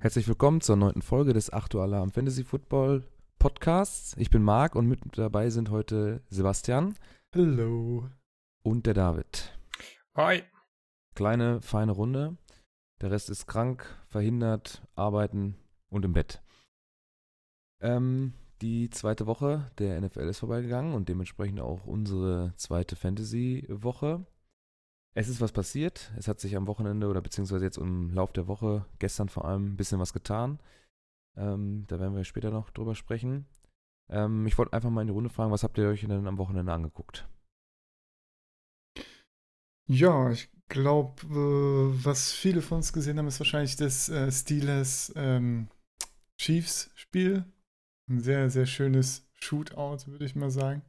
Herzlich willkommen zur neunten Folge des 8 Uhr Alarm Fantasy Football Podcasts. Ich bin Marc und mit dabei sind heute Sebastian Hallo. und der David. Hi. Kleine, feine Runde. Der Rest ist krank, verhindert, arbeiten und im Bett. Ähm, die zweite Woche der NFL ist vorbeigegangen und dementsprechend auch unsere zweite Fantasy-Woche. Es ist was passiert. Es hat sich am Wochenende oder beziehungsweise jetzt im Lauf der Woche, gestern vor allem, ein bisschen was getan. Ähm, da werden wir später noch drüber sprechen. Ähm, ich wollte einfach mal in die Runde fragen, was habt ihr euch denn am Wochenende angeguckt? Ja, ich glaube, äh, was viele von uns gesehen haben, ist wahrscheinlich das äh, Steelers ähm, Chiefs-Spiel. Ein sehr, sehr schönes Shootout, würde ich mal sagen.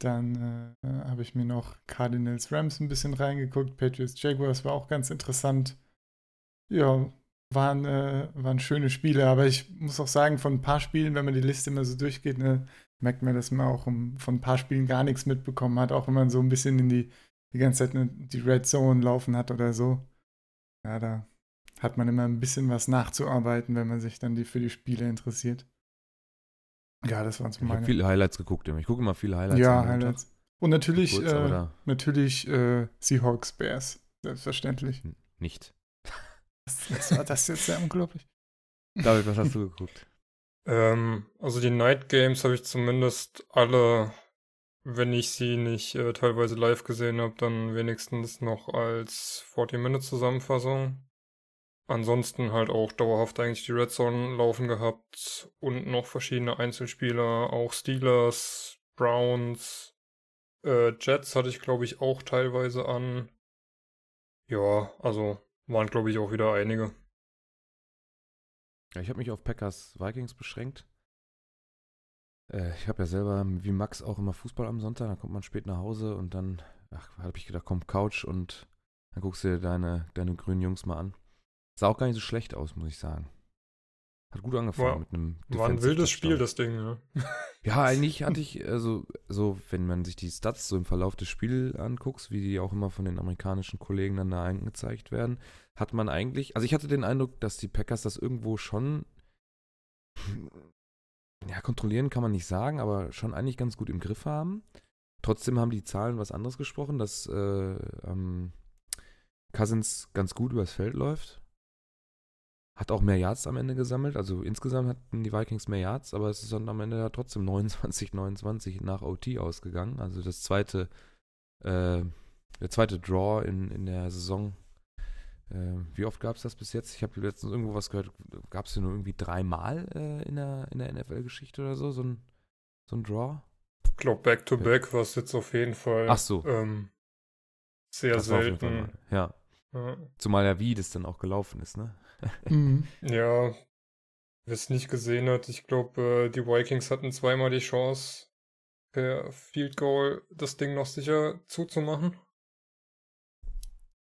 Dann äh, habe ich mir noch Cardinals Rams ein bisschen reingeguckt. Patriots Jaguars war auch ganz interessant. Ja, waren, äh, waren schöne Spiele, aber ich muss auch sagen, von ein paar Spielen, wenn man die Liste immer so durchgeht, ne, merkt man, dass man auch um, von ein paar Spielen gar nichts mitbekommen hat, auch wenn man so ein bisschen in die, die ganze Zeit die Red Zone laufen hat oder so. Ja, da hat man immer ein bisschen was nachzuarbeiten, wenn man sich dann die, für die Spiele interessiert. Ja, das waren so Ich habe meine. viele Highlights geguckt. immer. Ich gucke immer viele Highlights. ja. Highlights. Und natürlich, Kurz, äh, natürlich äh, Seahawks Bears. Selbstverständlich. nicht. Was, was war das jetzt sehr unglaublich? David, was hast du geguckt? Ähm, also die Night Games habe ich zumindest alle, wenn ich sie nicht äh, teilweise live gesehen habe, dann wenigstens noch als 40-Minute-Zusammenfassung. Ansonsten halt auch dauerhaft eigentlich die Red Zone laufen gehabt und noch verschiedene Einzelspieler, auch Steelers, Browns, äh, Jets hatte ich glaube ich auch teilweise an. Ja, also waren glaube ich auch wieder einige. Ja, ich habe mich auf Packers Vikings beschränkt. Äh, ich habe ja selber, wie Max, auch immer Fußball am Sonntag. Dann kommt man spät nach Hause und dann habe ich gedacht, komm, Couch und dann guckst du dir deine, deine grünen Jungs mal an. Sah auch gar nicht so schlecht aus, muss ich sagen. Hat gut angefangen War- mit einem War ein wildes Touchdown. Spiel, das Ding, ja. Ja, eigentlich hatte ich, also, so, wenn man sich die Stats so im Verlauf des Spiels anguckt, wie die auch immer von den amerikanischen Kollegen dann da angezeigt werden, hat man eigentlich, also ich hatte den Eindruck, dass die Packers das irgendwo schon, ja, kontrollieren kann man nicht sagen, aber schon eigentlich ganz gut im Griff haben. Trotzdem haben die Zahlen was anderes gesprochen, dass äh, ähm, Cousins ganz gut übers Feld läuft. Hat auch mehr Yards am Ende gesammelt. Also insgesamt hatten die Vikings mehr Yards, aber es ist dann am Ende trotzdem 29-29 nach OT ausgegangen. Also das zweite, äh, der zweite Draw in, in der Saison. Äh, wie oft gab es das bis jetzt? Ich habe letztens irgendwo was gehört. Gab es hier nur irgendwie dreimal äh, in der, in der NFL-Geschichte oder so? So ein, so ein Draw? Ich glaube, Back-to-Back war es jetzt auf jeden Fall Ach so. ähm, sehr das selten. Ja. Ja, Zumal ja wie das dann auch gelaufen ist, ne? Mhm. ja wer es nicht gesehen hat, ich glaube, äh, die Vikings hatten zweimal die Chance, per Field Goal das Ding noch sicher zuzumachen.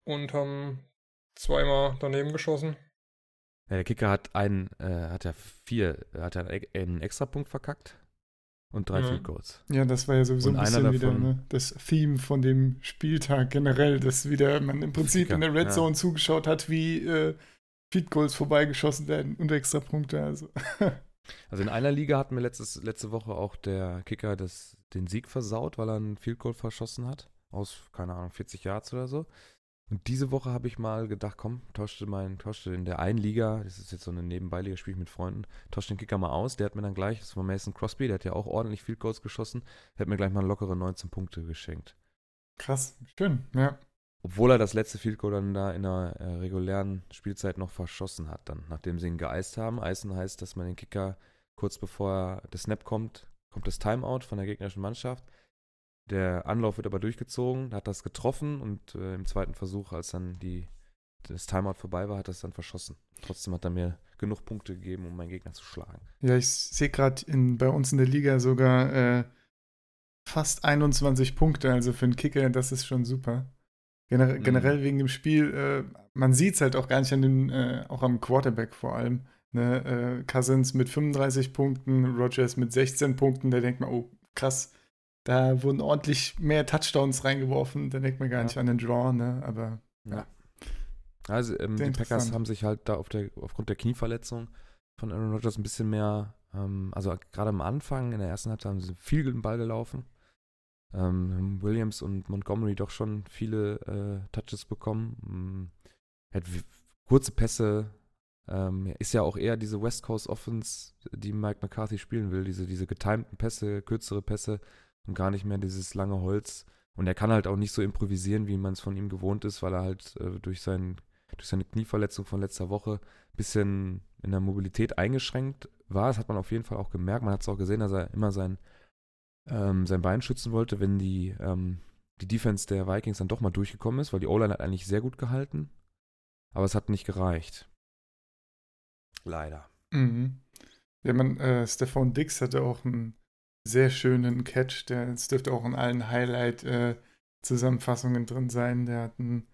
Und haben zweimal daneben geschossen. Ja, der Kicker hat einen, äh, hat ja vier, hat ja einen, einen Extrapunkt verkackt und drei Mhm. Field Goals. Ja, das war ja sowieso Und ein bisschen wieder ne, das Theme von dem Spieltag generell, dass wieder man im Prinzip in der Red Ja. Zone zugeschaut hat, wie äh, Feed Goals vorbeigeschossen werden und extra Punkte. Also. Also in einer Liga hat mir letztes, letzte Woche auch der Kicker das, den Sieg versaut, weil er einen Field Goal verschossen hat. Aus, keine Ahnung, 40 Yards oder so. Und diese Woche habe ich mal gedacht, komm, tauschte meinen, tauschte in der einen Liga, das ist jetzt so eine Nebenbeiliga, spiele ich mit Freunden, tauschte den Kicker mal aus. Der hat mir dann gleich, das war Mason Crosby, der hat ja auch ordentlich Field Goals geschossen, der hat mir gleich mal lockere 19 Punkte geschenkt. Krass, schön, ja. Obwohl er das letzte Field Goal dann da in der äh, regulären Spielzeit noch verschossen hat, dann, nachdem sie ihn geeist haben. Eisen heißt, dass man den Kicker kurz bevor der Snap kommt, kommt das Timeout von der gegnerischen Mannschaft. Der Anlauf wird aber durchgezogen, hat das getroffen und äh, im zweiten Versuch, als dann die, das Timeout vorbei war, hat das dann verschossen. Trotzdem hat er mir genug Punkte gegeben, um meinen Gegner zu schlagen. Ja, ich sehe gerade bei uns in der Liga sogar äh, fast 21 Punkte, also für einen Kicker, das ist schon super. Generell, Mhm. generell wegen dem Spiel, äh, man sieht es halt auch gar nicht an den, äh, auch am Quarterback vor allem. Ne? Äh, Cousins mit 35 Punkten, Rogers mit 16 Punkten, da denkt man, oh, krass, da wurden ordentlich mehr Touchdowns reingeworfen, da denkt man gar Ja. nicht an den Draw, ne? Aber Ja. Also ähm, die Packers haben sich halt da auf der, aufgrund der Knieverletzung von Aaron Rodgers ein bisschen mehr, ähm, also gerade am Anfang, in der ersten Halbzeit haben sie viel den Ball gelaufen. Ähm, Williams und Montgomery doch schon viele äh, Touches bekommen. Hat w- kurze Pässe, ähm, ist ja auch eher diese West Coast Offense, die Mike McCarthy spielen will, diese, diese getimten Pässe, kürzere Pässe und gar nicht mehr dieses lange Holz. Und er kann halt auch nicht so improvisieren, wie man es von ihm gewohnt ist, weil er halt äh, durch, sein, durch seine Knieverletzung von letzter Woche ein bisschen in der Mobilität eingeschränkt war. Das hat man auf jeden Fall auch gemerkt. Man hat es auch gesehen, dass er immer sein, ähm, sein Bein schützen wollte, wenn die, ähm, die Defense der Vikings dann doch mal durchgekommen ist, weil die O-Line hat eigentlich sehr gut gehalten. Aber es hat nicht gereicht. Leider. Mhm. Ja, man, äh, Stefan Dix hatte auch einen sehr schönen Catch. Der, es dürfte auch in allen Highlight-Zusammenfassungen drin sein. Der hat einen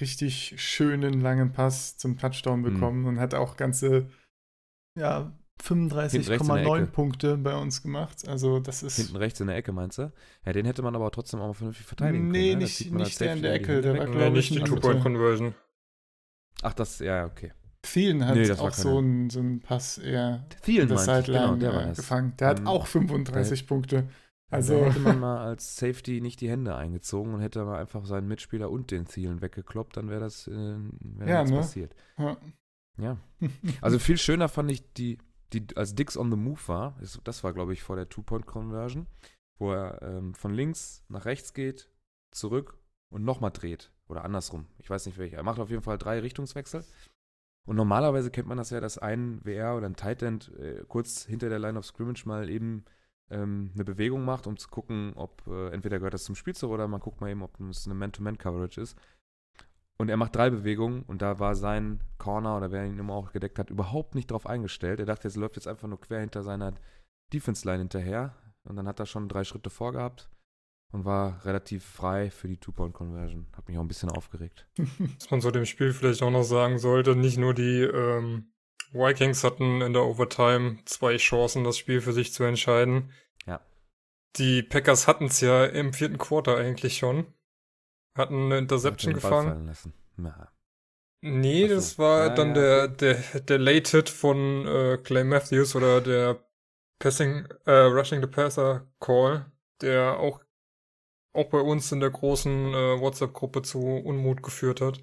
richtig schönen langen Pass zum Touchdown Mhm. bekommen und hat auch ganze ja, Hinten rechts in der 35,9 Ecke. Punkte bei uns gemacht. Also das ist Hinten rechts in der Ecke, meinst du? Ja, den hätte man aber trotzdem auch mal vernünftig verteidigen Nee, können. ne? Da nicht- nicht der in der Ecke, der war, und- glaub Nee, ich, nicht die nicht Two-Point-Conversion. Ach, das, ja, okay. Thielen hat Nee, das auch so einen, so einen Pass eher Thielen der meinte ich, Sideline genau, der das. gefangen. Der hat Ähm, auch 35 Punkte. Also Also hätte man mal als Safety nicht die Hände eingezogen und hätte mal einfach seinen Mitspieler und den Thielen weggekloppt, dann wäre das äh, wär Ja, nichts ne? passiert. ja. Ja. Also viel schöner fand ich die, die als Dix on the Move war, das war glaube ich vor der Two-Point-Conversion, wo er ähm, von links nach rechts geht, zurück und nochmal dreht. Oder andersrum. Ich weiß nicht welcher. Er macht auf jeden Fall drei Richtungswechsel. Und normalerweise kennt man das ja, dass ein WR oder ein Tight End äh, kurz hinter der Line of Scrimmage mal eben ähm, eine Bewegung macht, um zu gucken, ob äh, entweder gehört das zum Spielzug oder man guckt mal eben, ob es eine Man-to-Man-Coverage ist. Und er macht drei Bewegungen und da war sein Corner oder wer ihn immer auch gedeckt hat, überhaupt nicht drauf eingestellt. Er dachte, er läuft jetzt einfach nur quer hinter seiner Defense-Line hinterher und dann hat er schon drei Schritte vorgehabt und war relativ frei für die Two-Point-Conversion. Hat mich auch ein bisschen aufgeregt. Was man so dem Spiel vielleicht auch noch sagen sollte, nicht nur die ähm, Vikings hatten in der Overtime zwei Chancen, das Spiel für sich zu entscheiden. Ja. Die Packers hatten es ja im vierten Quarter eigentlich schon. Hatten eine Interception Hat den Ball gefangen. fallen lassen. Ja. Nee, so. das war Ja, dann ja, der, der, der Late Hit von äh, Clay Matthews oder der Passing, äh, Rushing the Passer Call, der auch, auch bei uns in der großen äh, WhatsApp-Gruppe zu Unmut geführt hat.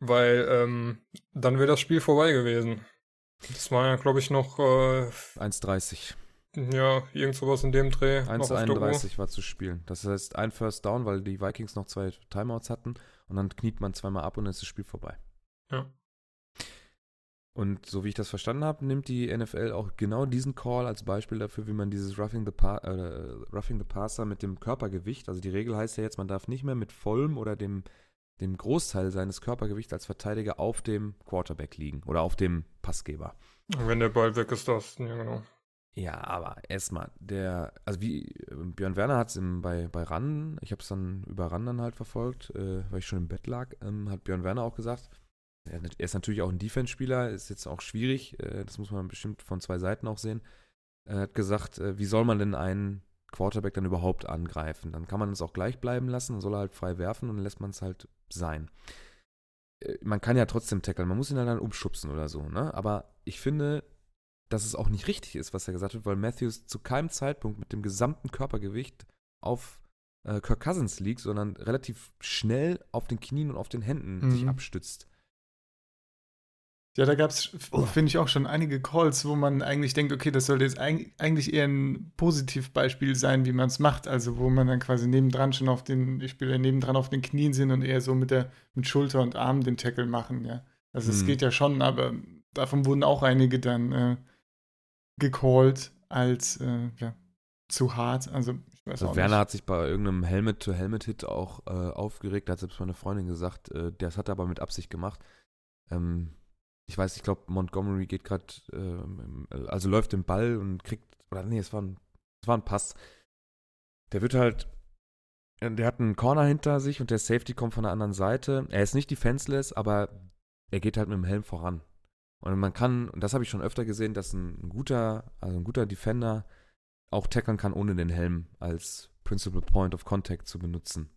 Weil ähm, dann wäre das Spiel vorbei gewesen. Das war ja, glaube ich, noch, äh, 1,30. ja, irgend sowas in dem Dreh. noch auf der Uhr. 1,31 war zu spielen. Das heißt, ein First Down, weil die Vikings noch zwei Timeouts hatten und dann kniet man zweimal ab und dann ist das Spiel vorbei. Ja. Und so wie ich das verstanden habe, nimmt die NFL auch genau diesen Call als Beispiel dafür, wie man dieses Roughing the, pa äh, Roughing the Passer mit dem Körpergewicht, also die Regel heißt ja jetzt, man darf nicht mehr mit vollem oder dem, dem Großteil seines Körpergewichts als Verteidiger auf dem Quarterback liegen oder auf dem Passgeber. Wenn der Ball weg ist, das, ja genau. Ja, aber erstmal, der, also wie Björn Werner hat es bei, bei RAN, ich habe es dann über RAN dann halt verfolgt, äh, weil ich schon im Bett lag, ähm, hat Björn Werner auch gesagt, er, ist natürlich auch ein Defense-Spieler, ist jetzt auch schwierig, äh, das muss man bestimmt von zwei Seiten auch sehen. Er hat gesagt, äh, wie soll man denn einen Quarterback dann überhaupt angreifen? Dann kann man es auch gleich bleiben lassen, dann soll er halt frei werfen und dann lässt man es halt sein. Äh, man kann ja trotzdem tackeln, man muss ihn dann umschubsen oder so, ne? Aber ich finde, dass es auch nicht richtig ist, was er gesagt hat, weil Matthews zu keinem Zeitpunkt mit dem gesamten Körpergewicht auf äh, Kirk Cousins liegt, sondern relativ schnell auf den Knien und auf den Händen Mhm. sich abstützt. Ja, da gab es, Oh. finde ich, auch schon einige Calls, wo man eigentlich denkt, okay, das sollte jetzt eig eigentlich eher ein Positivbeispiel sein, wie man es macht. Also wo man dann quasi nebendran schon auf den, die Spieler nebendran auf den Knien sind und eher so mit der mit Schulter und Arm den Tackle machen, ja. Also es Hm. geht ja schon, aber davon wurden auch einige dann äh, gecallt als äh, ja, zu hart. Also ich weiß Also auch Werner nicht. hat sich bei irgendeinem Helmet-to-Helmet-Hit auch äh, aufgeregt, da hat selbst meine Freundin gesagt, äh, das hat er aber mit Absicht gemacht. Ähm, ich weiß, ich glaube, Montgomery geht gerade, ähm, also läuft den Ball und kriegt, oder nee, es war ein, es war ein Pass. Der wird halt, der hat einen Corner hinter sich und der Safety kommt von der anderen Seite. Er ist nicht defenseless, aber er geht halt mit dem Helm voran. Und man kann, und das habe ich schon öfter gesehen, dass ein guter, also ein guter Defender auch tackern kann, ohne den Helm als Principal Point of Contact zu benutzen.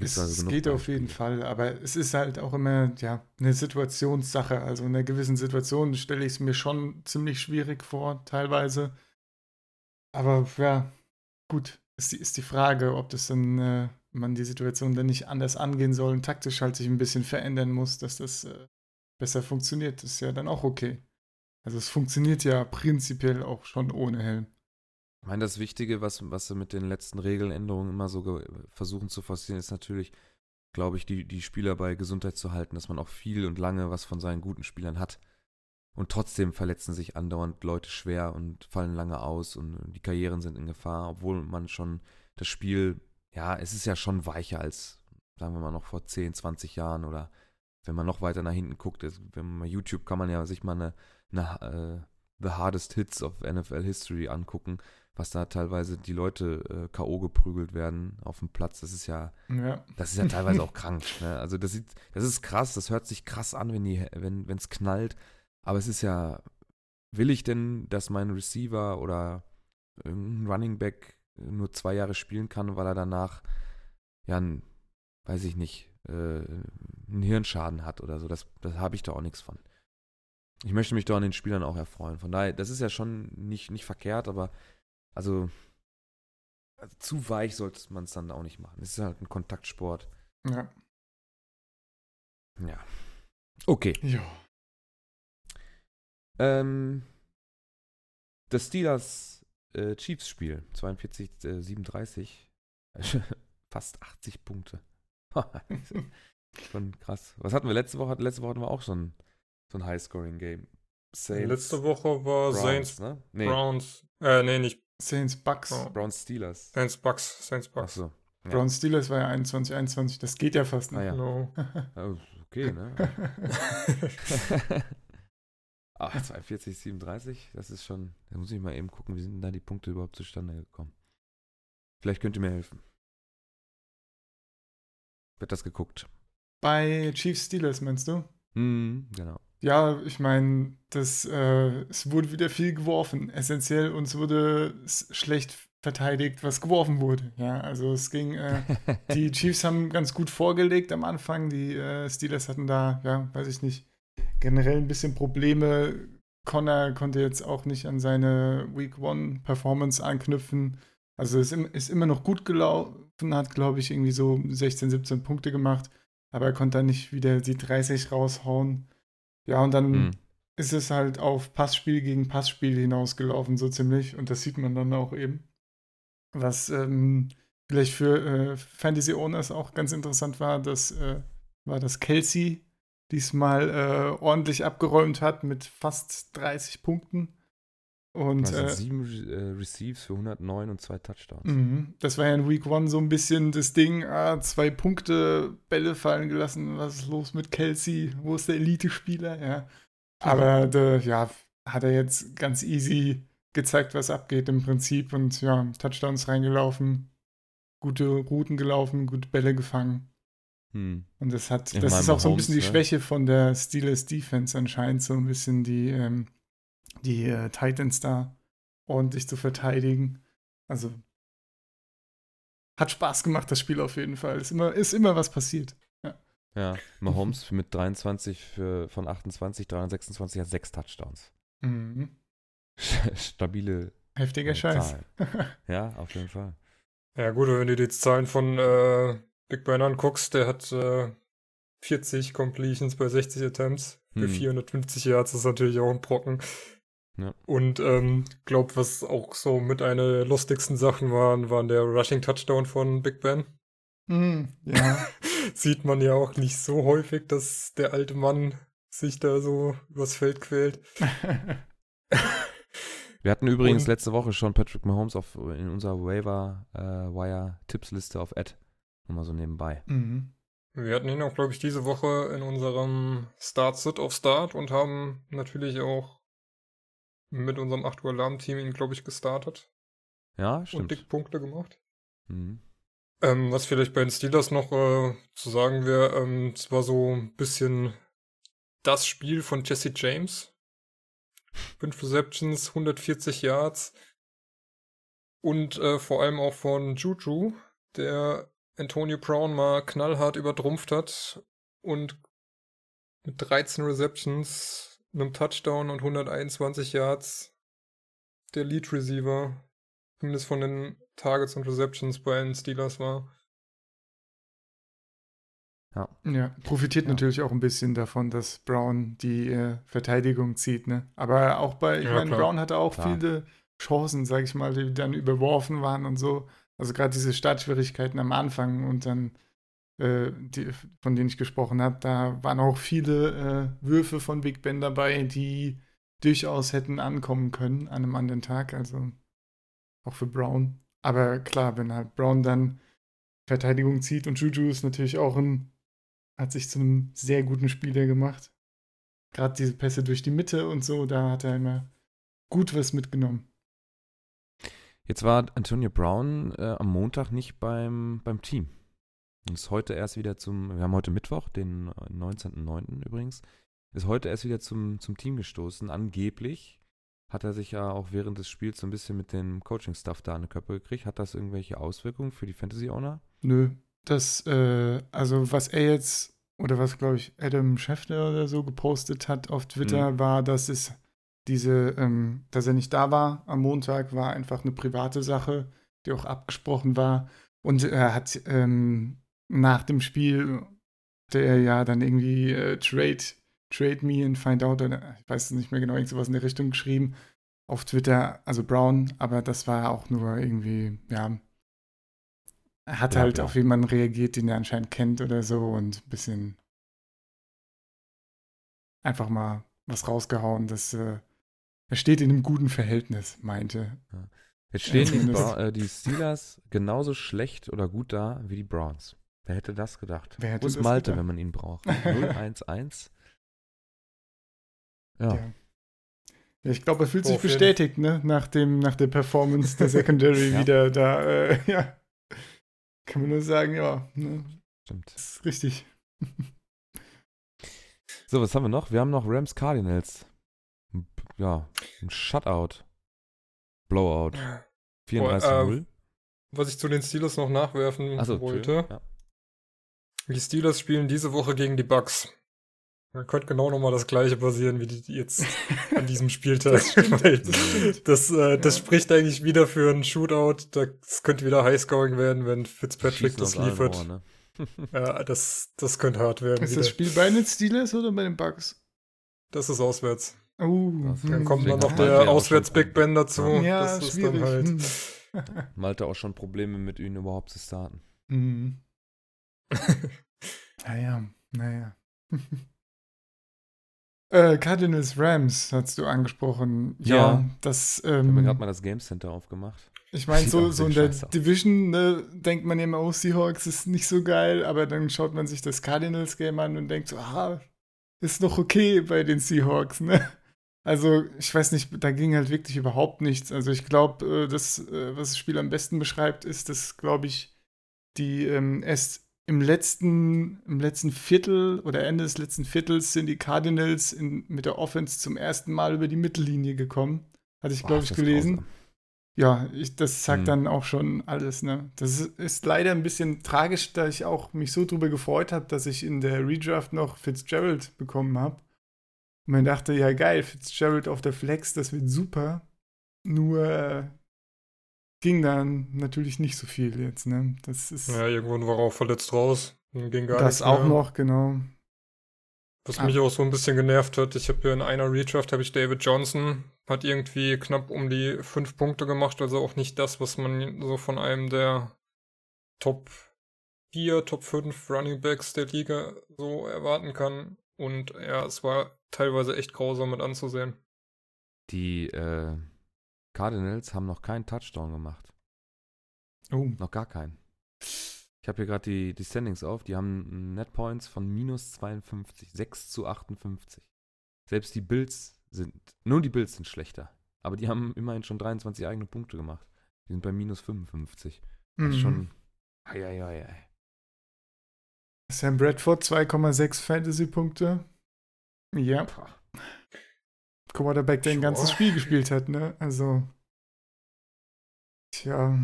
Es, also geht auf jeden Fall, aber es ist halt auch immer ja, eine Situationssache. Also in einer gewissen Situation stelle ich es mir schon ziemlich schwierig vor, teilweise. Aber ja, gut, ist die, ist die Frage, ob das dann äh, man die Situation dann nicht anders angehen soll und taktisch halt sich ein bisschen verändern muss, dass das äh, besser funktioniert. Das ist ja dann auch okay. Also es funktioniert ja prinzipiell auch schon ohne Helm. Ich meine, das Wichtige, was, was sie mit den letzten Regeländerungen immer so versuchen zu forcieren, ist natürlich, glaube ich, die, die Spieler bei Gesundheit zu halten, dass man auch viel und lange was von seinen guten Spielern hat. Und trotzdem verletzen sich andauernd Leute schwer und fallen lange aus und die Karrieren sind in Gefahr, obwohl man schon das Spiel, ja, es ist ja schon weicher als, sagen wir mal, noch vor 10, 20 Jahren oder wenn man noch weiter nach hinten guckt. Wenn man YouTube kann man ja sich mal eine, eine uh, The Hardest Hits of NFL History angucken was da teilweise die Leute äh, K.O. geprügelt werden auf dem Platz, das ist ja, ja. das ist ja teilweise auch krank. Ne? Also das sieht, das ist krass, das hört sich krass an, wenn die, wenn es knallt. Aber es ist ja, will ich denn, dass mein Receiver oder irgendein Running Back nur zwei Jahre spielen kann, weil er danach ja, ein, weiß ich nicht, äh, einen Hirnschaden hat oder so. Das, das habe ich da auch nichts von. Ich möchte mich doch an den Spielern auch erfreuen. Von daher, das ist ja schon nicht, nicht verkehrt, aber also, also zu weich sollte man es dann auch nicht machen. Es ist halt ein Kontaktsport. Ja. Ja. Okay. Ja. Ähm, das Steelers äh, Chiefs Spiel 42 äh, 37 fast 80 Punkte. schon krass. Was hatten wir letzte Woche? Letzte Woche hatten wir auch schon so ein High-Scoring Game. Saints, Letzte Woche war Browns, Saints ne? nee. Browns. Äh, nee, nicht Saints Bucks. Oh. Browns Steelers. Saints Bucks. Saints Bucks. Achso. Ja. Browns Steelers war ja 21, 21. Das geht ja fast nicht. Ah, ja. No. oh, okay, ne? Ach, 42, 37, das ist schon. Da muss ich mal eben gucken, wie sind denn da die Punkte überhaupt zustande gekommen. Vielleicht könnt ihr mir helfen. Wird das geguckt? Bei Chiefs Steelers meinst du? Hm, genau. Ja, ich meine, das, äh, es wurde wieder viel geworfen. Essentiell uns wurde schlecht verteidigt, was geworfen wurde. Ja, also es ging, äh, die Chiefs haben ganz gut vorgelegt am Anfang. Die äh, Steelers hatten da, ja, weiß ich nicht, generell ein bisschen Probleme. Connor konnte jetzt auch nicht an seine Week One Performance anknüpfen. Also es ist immer noch gut gelaufen, hat, glaube ich, irgendwie so 16, 17 Punkte gemacht, aber er konnte dann nicht wieder die 30 raushauen. Ja, und dann hm. ist es halt auf Passspiel gegen Passspiel hinausgelaufen, so ziemlich. Und das sieht man dann auch eben. Was ähm, vielleicht für äh, Fantasy Owners auch ganz interessant war, das äh, war, dass Kelsey diesmal äh, ordentlich abgeräumt hat mit fast 30 Punkten. Und also sieben äh, Receives für 109 und zwei Touchdowns. Mhm. Das war ja in Week One so ein bisschen das Ding, ah, zwei Punkte, Bälle fallen gelassen, was ist los mit Kelsey, wo ist der Elite-Spieler, ja. Aber de, ja, hat er jetzt ganz easy gezeigt, was abgeht im Prinzip und ja, Touchdowns reingelaufen, gute Routen gelaufen, gute Bälle gefangen. Hm. Und das hat, das ist auch so ein bisschen die ne? Schwäche von der Steelers Defense anscheinend, so ein bisschen die, ähm, die äh, Titans da ordentlich zu verteidigen. Also hat Spaß gemacht, das Spiel auf jeden Fall. Ist immer, ist immer was passiert. Ja, ja Mahomes mit 23 für, von 28, 326 hat sechs Touchdowns. Mhm. Stabile. Heftiger äh, Scheiß. ja, auf jeden Fall. Ja, gut, wenn du die Zahlen von äh, Big Ben anguckst, der hat äh, 40 Completions bei 60 Attempts für hm. 450 Yards, das ist natürlich auch ein Brocken. Ja. Und ähm, glaube, was auch so mit einer der lustigsten Sachen waren, waren der Rushing Touchdown von Big Ben. Mm, ja. Sieht man ja auch nicht so häufig, dass der alte Mann sich da so übers Feld quält. Wir hatten übrigens Und, letzte Woche schon Patrick Mahomes auf, in unserer Waiver äh, Wire Tippsliste auf Ad. Nur mal so nebenbei. Mhm. Wir hatten ihn auch, glaube ich, diese Woche in unserem Start Sit of Start und haben natürlich auch mit unserem 8 Uhr Alarm-Team ihn, glaube ich, gestartet. Ja, stimmt. Und dick Punkte gemacht. Mhm. Ähm, was vielleicht bei den Steelers noch äh, zu sagen wäre, ähm, es war so ein bisschen das Spiel von Jesse James. Fünf Receptions, 140 Yards. Und äh, vor allem auch von Juju, der Antonio Brown mal knallhart übertrumpft hat und mit 13 Receptions, einem Touchdown und 121 Yards der Lead Receiver, zumindest von den Targets und Receptions bei den Steelers war. Ja. Ja, profitiert Ja. natürlich auch ein bisschen davon, dass Brown die äh, Verteidigung zieht, ne? Aber auch bei, ich Ja, meine, klar. Brown hatte auch Klar. viele Chancen, sag ich mal, die dann überworfen waren und so. Also gerade diese Startschwierigkeiten am Anfang und dann, äh, die, von denen ich gesprochen habe, da waren auch viele äh, Würfe von Big Ben dabei, die durchaus hätten ankommen können an einem anderen Tag. Also auch für Brown. Aber klar, wenn halt Brown dann Verteidigung zieht und Juju ist natürlich auch ein hat sich zu einem sehr guten Spieler gemacht. Gerade diese Pässe durch die Mitte und so, da hat er immer gut was mitgenommen. Jetzt war Antonio Brown äh, am Montag nicht beim, beim Team. Und ist heute erst wieder zum, wir haben heute Mittwoch, den äh, 19.09. übrigens, ist heute erst wieder zum, zum Team gestoßen. Angeblich hat er sich ja auch während des Spiels so ein bisschen mit dem Coaching-Stuff da an die Köpfe gekriegt. Hat das irgendwelche Auswirkungen für die Fantasy-Owner? Nö, das, äh, also was er jetzt, oder was glaube ich Adam Scheffler oder so gepostet hat auf Twitter, war, dass es diese, ähm, dass er nicht da war am Montag, war einfach eine private Sache, die auch abgesprochen war. Und er hat ähm, nach dem Spiel, hatte er ja dann irgendwie äh, Trade, Trade me and find out, oder ich weiß es nicht mehr genau, irgend sowas in der Richtung geschrieben auf Twitter, also Brown, aber das war auch nur irgendwie, ja, er hat Ja, halt ja. auf jemanden reagiert, den er anscheinend kennt oder so und ein bisschen einfach mal was rausgehauen, dass äh, er steht in einem guten Verhältnis, meinte. Jetzt stehen die, äh, die Steelers genauso schlecht oder gut da wie die Browns. Wer hätte das gedacht? Wer hätte Wo ist das Malte, gedacht? wenn man ihn braucht? 0-1-1. Ja. Ja. Ja, ich glaube, er fühlt sich bestätigt, ne? Nach, dem, nach der Performance der Secondary Ja. wieder da, äh, ja. Kann man nur sagen, ja, ne? stimmt. Das ist richtig. So, was haben wir noch? Wir haben noch Rams Cardinals. Ja, ein Shutout. Blowout. 34-0. Was ich zu den Steelers noch nachwerfen Achso, wollte. Ja. Die Steelers spielen diese Woche gegen die Bucks. Da könnte genau nochmal das gleiche passieren wie die jetzt an diesem Spieltag. Das stimmt. das, äh, das Ja. spricht eigentlich wieder für einen Shootout. Das könnte wieder Highscoring werden, wenn Fitzpatrick Schießen das liefert. Rohren, ne? Ja, das, das könnte hart werden. Ist wieder. das Spiel bei den Steelers oder bei den Bucks? das ist auswärts. Oh, Dann kommt dann noch der Auswärts-Big schon- Ben dazu. Ja, das ist schwierig. dann halt. Hm. Malte auch schon Probleme mit ihnen überhaupt zu starten. Hm. Naja, naja. äh, Cardinals Rams hast du angesprochen. Ja, Ja. das. Ich habe Ähm, gerade mal das Game Center aufgemacht. ich meine, so, so in der. Division ne, denkt man ja immer, oh, Seahawks ist nicht so geil, aber dann schaut man sich das Cardinals-Game an und denkt so, ah, ist noch okay bei den Seahawks, ne? Also, ich weiß nicht, da ging halt wirklich überhaupt nichts. Also, ich glaube, das, äh, was das Spiel am besten beschreibt, ist, dass, glaube ich, die ähm, erst im letzten, im letzten Viertel oder Ende des letzten Viertels sind die Cardinals in, mit der Offense zum ersten Mal über die Mittellinie gekommen. Hatte ich, glaube ich, gelesen. grausam. Ja, ich, das sagt Mhm. dann auch schon alles, ne? Das ist, ist leider ein bisschen tragisch, da ich auch mich so drüber gefreut habe, dass ich in der Redraft noch Fitzgerald bekommen habe. Und man dachte, ja geil, Fitzgerald auf der Flex, das wird super. Nur äh, ging dann natürlich nicht so viel jetzt, ne? Das ist Ja, irgendwann war er auch verletzt raus. Dann ging gar das auch mehr. noch, genau. Was Ah. mich auch so ein bisschen genervt hat, ich habe ja in einer Redraft habe ich David Johnson, hat irgendwie knapp um die fünf Punkte gemacht, also auch nicht das, was man so von einem der Top 4, Top 5 Running Backs der Liga so erwarten kann. Und ja, es war teilweise echt grausam mit anzusehen. Die äh, Cardinals haben noch keinen Touchdown gemacht. Oh, Noch gar keinen. Ich habe hier gerade die, die Standings auf. Die haben Net Points von minus 52, 6 zu 58. Selbst die Bills sind, nur die Bills sind schlechter. Aber die haben immerhin schon 23 eigene Punkte gemacht. Die sind bei minus 55. Das ist schon. Ei, ei, ei, ei. Sam Bradford 2,6 Fantasy-Punkte. Ja. Quarterback, der ein ganzes Spiel gespielt hat, ne? Also. Tja.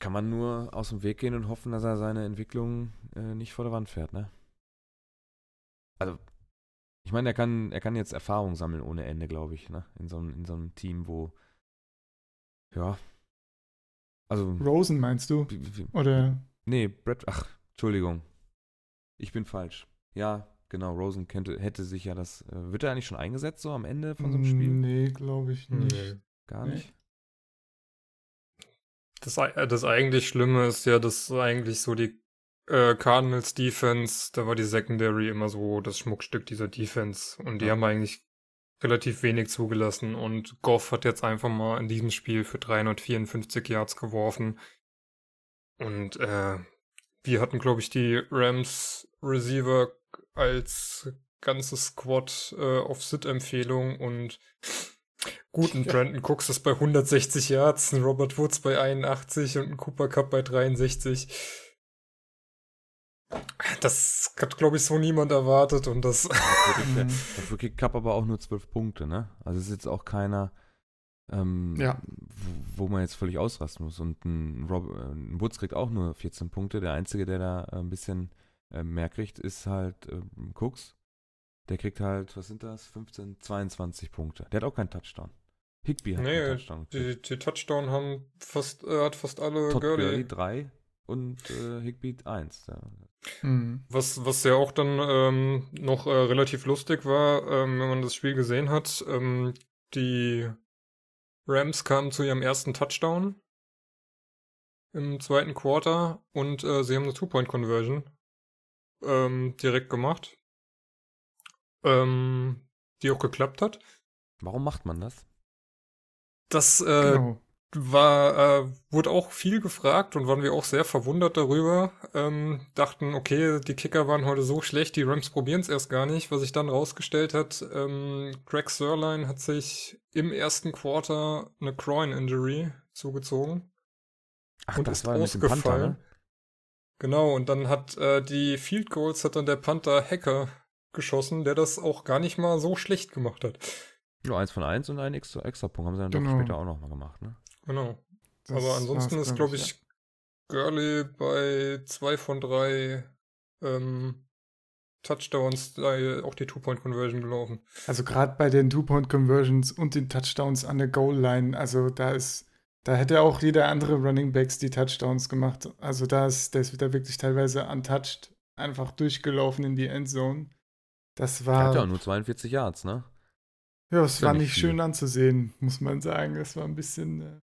Kann man nur aus dem Weg gehen und hoffen, dass er seine Entwicklung äh, nicht vor der Wand fährt, ne? Also, ich meine, er kann, er kann jetzt Erfahrung sammeln ohne Ende, glaube ich, ne? In so, einem- in so einem Team, wo. Ja. Also. Rosen meinst du? Oder? Nee, Brad. Ach, Entschuldigung. Ich bin falsch. Ja, genau, Rosen könnte, hätte sich ja das. Äh, wird er eigentlich schon eingesetzt, so am Ende von so einem Spiel? Nee, glaube ich nicht. Nee. Gar Nee. nicht. Das, ei- das eigentlich Schlimme ist ja, dass eigentlich so die äh, Cardinals Defense, da war die Secondary immer so das Schmuckstück dieser Defense und die Ja. haben eigentlich relativ wenig zugelassen und Goff hat jetzt einfach mal in diesem Spiel für 354 Yards geworfen und äh, wir hatten glaube ich die Rams Receiver als ganzes Squad äh, auf Sit-Empfehlung und Gut, ein Brandon Cooks ist bei 160 Yards, ein Robert Woods bei 81 und ein Cooper Cup bei 63. Das hat, glaube ich, so niemand erwartet und das. Der, dafür kriegt Cup aber auch nur zwölf Punkte, ne? Also es ist jetzt auch keiner, ähm, Ja. wo, wo man jetzt völlig ausrasten muss. Und ein, Rob, äh, ein Woods kriegt auch nur 14 Punkte. Der Einzige, der da äh, ein bisschen äh, mehr kriegt, ist halt ähm, Cooks. Der kriegt halt, was sind das? 15, 22 Punkte. Der hat auch keinen Touchdown. Higby hat Nee, Touchdown. Die, die Touchdown haben fast, äh, hat fast alle Todd Gurley Gurley. 3 und äh, Higby 1. Ja. Mhm. Was, was ja auch dann ähm, noch äh, relativ lustig war, ähm, wenn man das Spiel gesehen hat. Ähm, die Rams kamen zu ihrem ersten Touchdown im zweiten Quarter und äh, sie haben eine Two-Point-Conversion ähm, direkt gemacht, ähm, die auch geklappt hat. Warum macht man das? Das äh, Genau. war, äh, wurde auch viel gefragt und waren wir auch sehr verwundert darüber. Ähm, dachten, okay, die Kicker waren heute so schlecht, die Rams probieren es erst gar nicht. Was sich dann rausgestellt hat, ähm, Greg Sörlein hat sich im ersten Quarter eine Groin-Injury zugezogen. Ach, Und das ist war mit dem Panther, ausgefallen. ne? Genau, und dann hat äh, die Field Goals hat dann der Panther Hacker geschossen, der das auch gar nicht mal so schlecht gemacht hat. Nur eins von eins und einen extra, extra Punkt haben sie dann Genau. doch später auch nochmal gemacht, ne? Genau. Das Aber ansonsten ist, glaub glaube ich, Gurley bei zwei von drei ähm, Touchdowns da auch die Two-Point-Conversion gelaufen. Also gerade bei den Two-Point-Conversions und den Touchdowns an der Goal-Line, also da ist, da hätte auch jeder andere Running Backs die Touchdowns gemacht. Also da ist, der ist wieder wirklich teilweise untouched, einfach durchgelaufen in die Endzone. Das war, hat ja auch nur 42 Yards, ne? ja, es war nicht viel. schön anzusehen, muss man sagen. Es war ein bisschen, äh,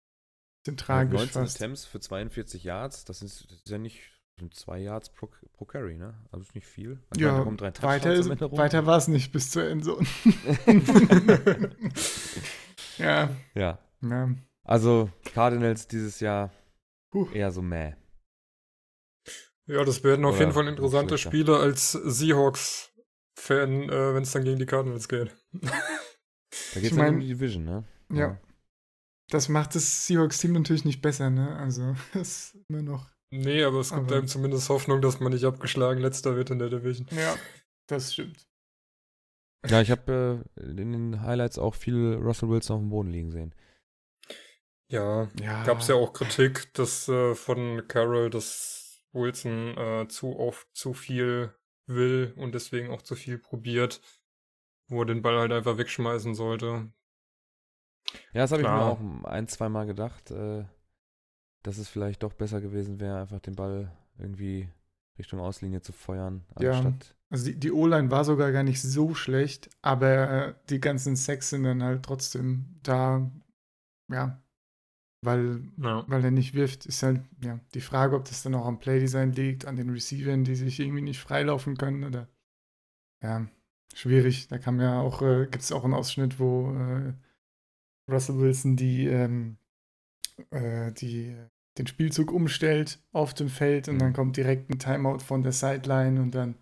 bisschen tragisch 19 fast. Attempts für 42 Yards, das ist, das ist ja nicht sind zwei Yards pro, pro Carry, ne? Also ist nicht viel. Da Ja, kommen drei weiter, ist, weiter war es nicht bis zur Endzone. ja, Ja. ja. Also Cardinals dieses Jahr Puh. eher so mäh. Ja, das werden auf Oder jeden Fall interessante. Spiele als Seahawks-Fan, äh, wenn es dann gegen die Cardinals geht. Da Ich geht's dann um die Division, ne? Ja. Das macht das Seahawks-Team natürlich nicht besser, ne? Also, das ist immer noch. Nee, aber es gibt Aber- einem zumindest Hoffnung, dass man nicht abgeschlagen letzter wird in der Division. Ja, das stimmt. Ja, ich habe äh, in den Highlights auch viel Russell Wilson auf dem Boden liegen sehen. Ja, Ja. gab es ja auch Kritik dass, äh, von Carroll, dass Wilson äh, zu oft zu viel will und deswegen auch zu viel probiert, wo er den Ball halt einfach wegschmeißen sollte. Ja, das habe ich mir auch ein, zwei Mal gedacht, äh, dass es vielleicht doch besser gewesen wäre, einfach den Ball irgendwie Richtung Auslinie zu feuern, Ja. anstatt. Also, die, die O-Line war sogar gar nicht so schlecht, aber äh, die ganzen Sacks sind dann halt trotzdem da. Ja. Weil, Ja. weil er nicht wirft, ist halt ja, die Frage, ob das dann auch am Playdesign liegt, an den Receivern, die sich irgendwie nicht freilaufen können oder. Ja, schwierig. Da kam ja auch, äh, gibt es auch einen Ausschnitt, wo äh, Russell Wilson die, ähm, äh, die, den Spielzug umstellt auf dem Feld und Mhm. dann kommt direkt ein Timeout von der Sideline und dann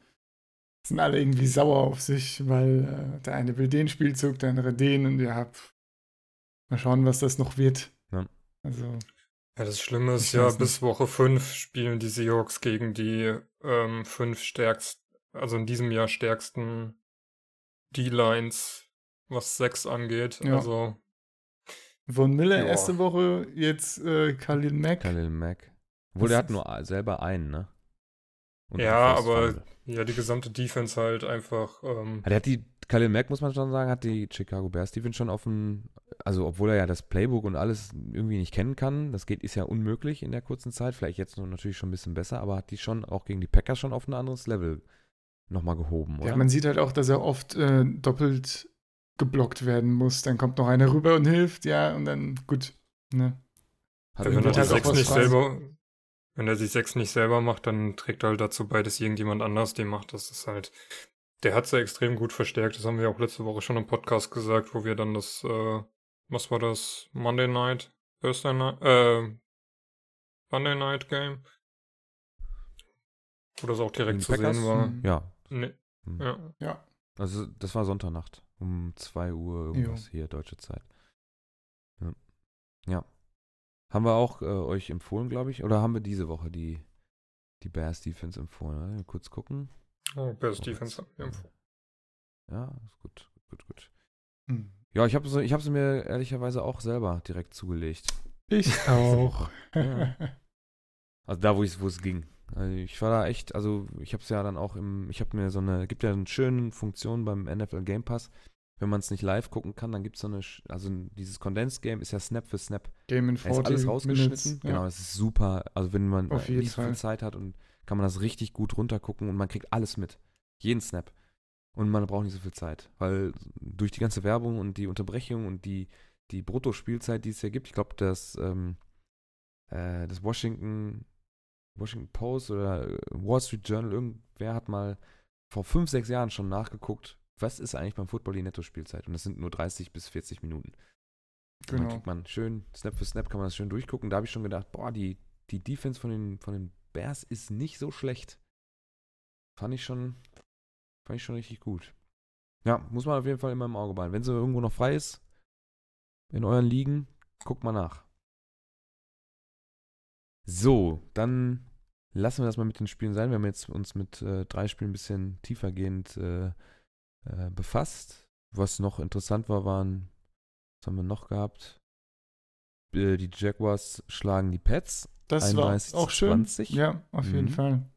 sind alle irgendwie sauer auf sich, weil äh, der eine will den Spielzug, der andere den und ja, pff, mal schauen, was das noch wird. Ja. Also, Ja, das Schlimme ist ja, bis. Woche 5 spielen die Seahawks gegen die ähm, fünf stärksten, also in diesem Jahr stärksten D-Lines, was 6 angeht. Ja. Also, Von Miller Ja. erste Woche, jetzt äh, Khalil Mack. Khalil Mack. Obwohl, der hat nur selber einen, ne? Und Ja, aber- ja, die gesamte Defense halt einfach. Ähm, Ja, Der hat die, Khalil Mack, muss man schon sagen, hat die Chicago Bears Defense schon auf dem, also obwohl er ja das Playbook und alles irgendwie nicht kennen kann, das geht, ist ja unmöglich in der kurzen Zeit, vielleicht jetzt nur natürlich schon ein bisschen besser, aber hat die schon auch gegen die Packers schon auf ein anderes Level nochmal gehoben, oder? Ja, man sieht halt auch, dass er oft äh, doppelt geblockt werden muss. Dann kommt noch einer rüber und hilft, ja, und dann gut. Ne? hat er die halt auch sechs was nicht selber, wenn er die sechs nicht selber macht, dann trägt er halt dazu bei, dass irgendjemand anders die macht. Das ist halt, der hat sie extrem gut verstärkt. Das haben wir auch letzte Woche schon im Podcast gesagt, wo wir dann das, äh, was war das? Monday Night, Thursday Night, äh, Monday Night Game. Wo das auch direkt zu Packers? sehen war. Mhm. Ja. Nee, Hm. ja. Ja. Also das war Sonntagnacht um 2 Uhr irgendwas hier, deutsche Zeit. Ja. ja. Haben wir auch äh, euch empfohlen, glaube ich, oder haben wir diese Woche die, die Bears Defense empfohlen? Ne? Mal Kurz gucken. Oh, Bears Defense hat mir empfohlen. Ja, ist gut, gut, gut, gut. Hm. Ja, ich habe sie, ich hab sie mir ehrlicherweise auch selber direkt zugelegt. Ich auch. Ja. Also da, wo es wo es ging. Also ich war da echt, also ich habe es ja dann auch im, ich habe mir so eine, gibt ja eine schöne Funktion beim NFL Game Pass. Wenn man es nicht live gucken kann, dann gibt es so eine, also dieses Condensed Game ist ja Snap für Snap. Game in Da 40 ist alles rausgeschnitten. Minutes. Genau, Ja. das ist super. Also wenn man Auf äh, jeden nicht so viel. Zeit hat und kann man das richtig gut runtergucken und man kriegt alles mit. Jeden Snap. Und man braucht nicht so viel Zeit. Weil durch die ganze Werbung und die Unterbrechung und die, die Bruttospielzeit, die es ja gibt, ich glaube, das, ähm, äh, das Washington, Washington Post oder Wall Street Journal, irgendwer hat mal vor fünf, sechs Jahren schon nachgeguckt, was ist eigentlich beim Football die Nettospielzeit? Und das sind nur 30 bis 40 Minuten. Und dann Genau. kriegt man schön, Snap für Snap kann man das schön durchgucken. Da habe ich schon gedacht, boah, die, die Defense von den, von den Bears ist nicht so schlecht. Fand ich schon, fand ich schon richtig gut. Ja, muss man auf jeden Fall immer im Auge behalten. Wenn sie irgendwo noch frei ist, in euren Ligen, guckt mal nach. So, dann lassen wir das mal mit den Spielen sein. Wir haben jetzt uns mit äh, drei Spielen ein bisschen tiefergehend äh, äh, befasst. Was noch interessant war, waren, was haben wir noch gehabt? Äh, die Jaguars schlagen die Pets. Das war 31 auch zu schön. 20. Ja, auf jeden Mhm. Fall.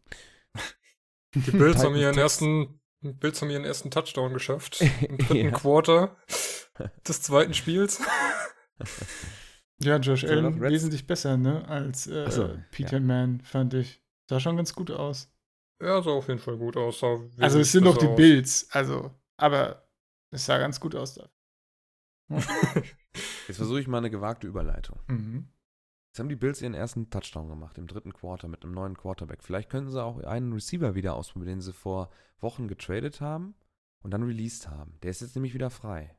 Die Bills haben ihren ersten, Bills haben ihren ersten Touchdown geschafft. Im dritten Ja. Quarter des zweiten Spiels. Ja, Josh So, Allen wesentlich besser, ne, als äh, so, Peter Mann, fand ich. Sah schon ganz gut aus. Ja, sah auf jeden Fall gut aus. Also es sind noch die. Bills, also, aber es sah ganz gut aus da. Jetzt versuche ich mal eine gewagte Überleitung. Mhm. Jetzt haben die Bills ihren ersten Touchdown gemacht im dritten Quarter mit einem neuen Quarterback. Vielleicht könnten sie auch einen Receiver wieder ausprobieren, den sie vor Wochen getradet haben und dann released haben. Der ist jetzt nämlich wieder frei.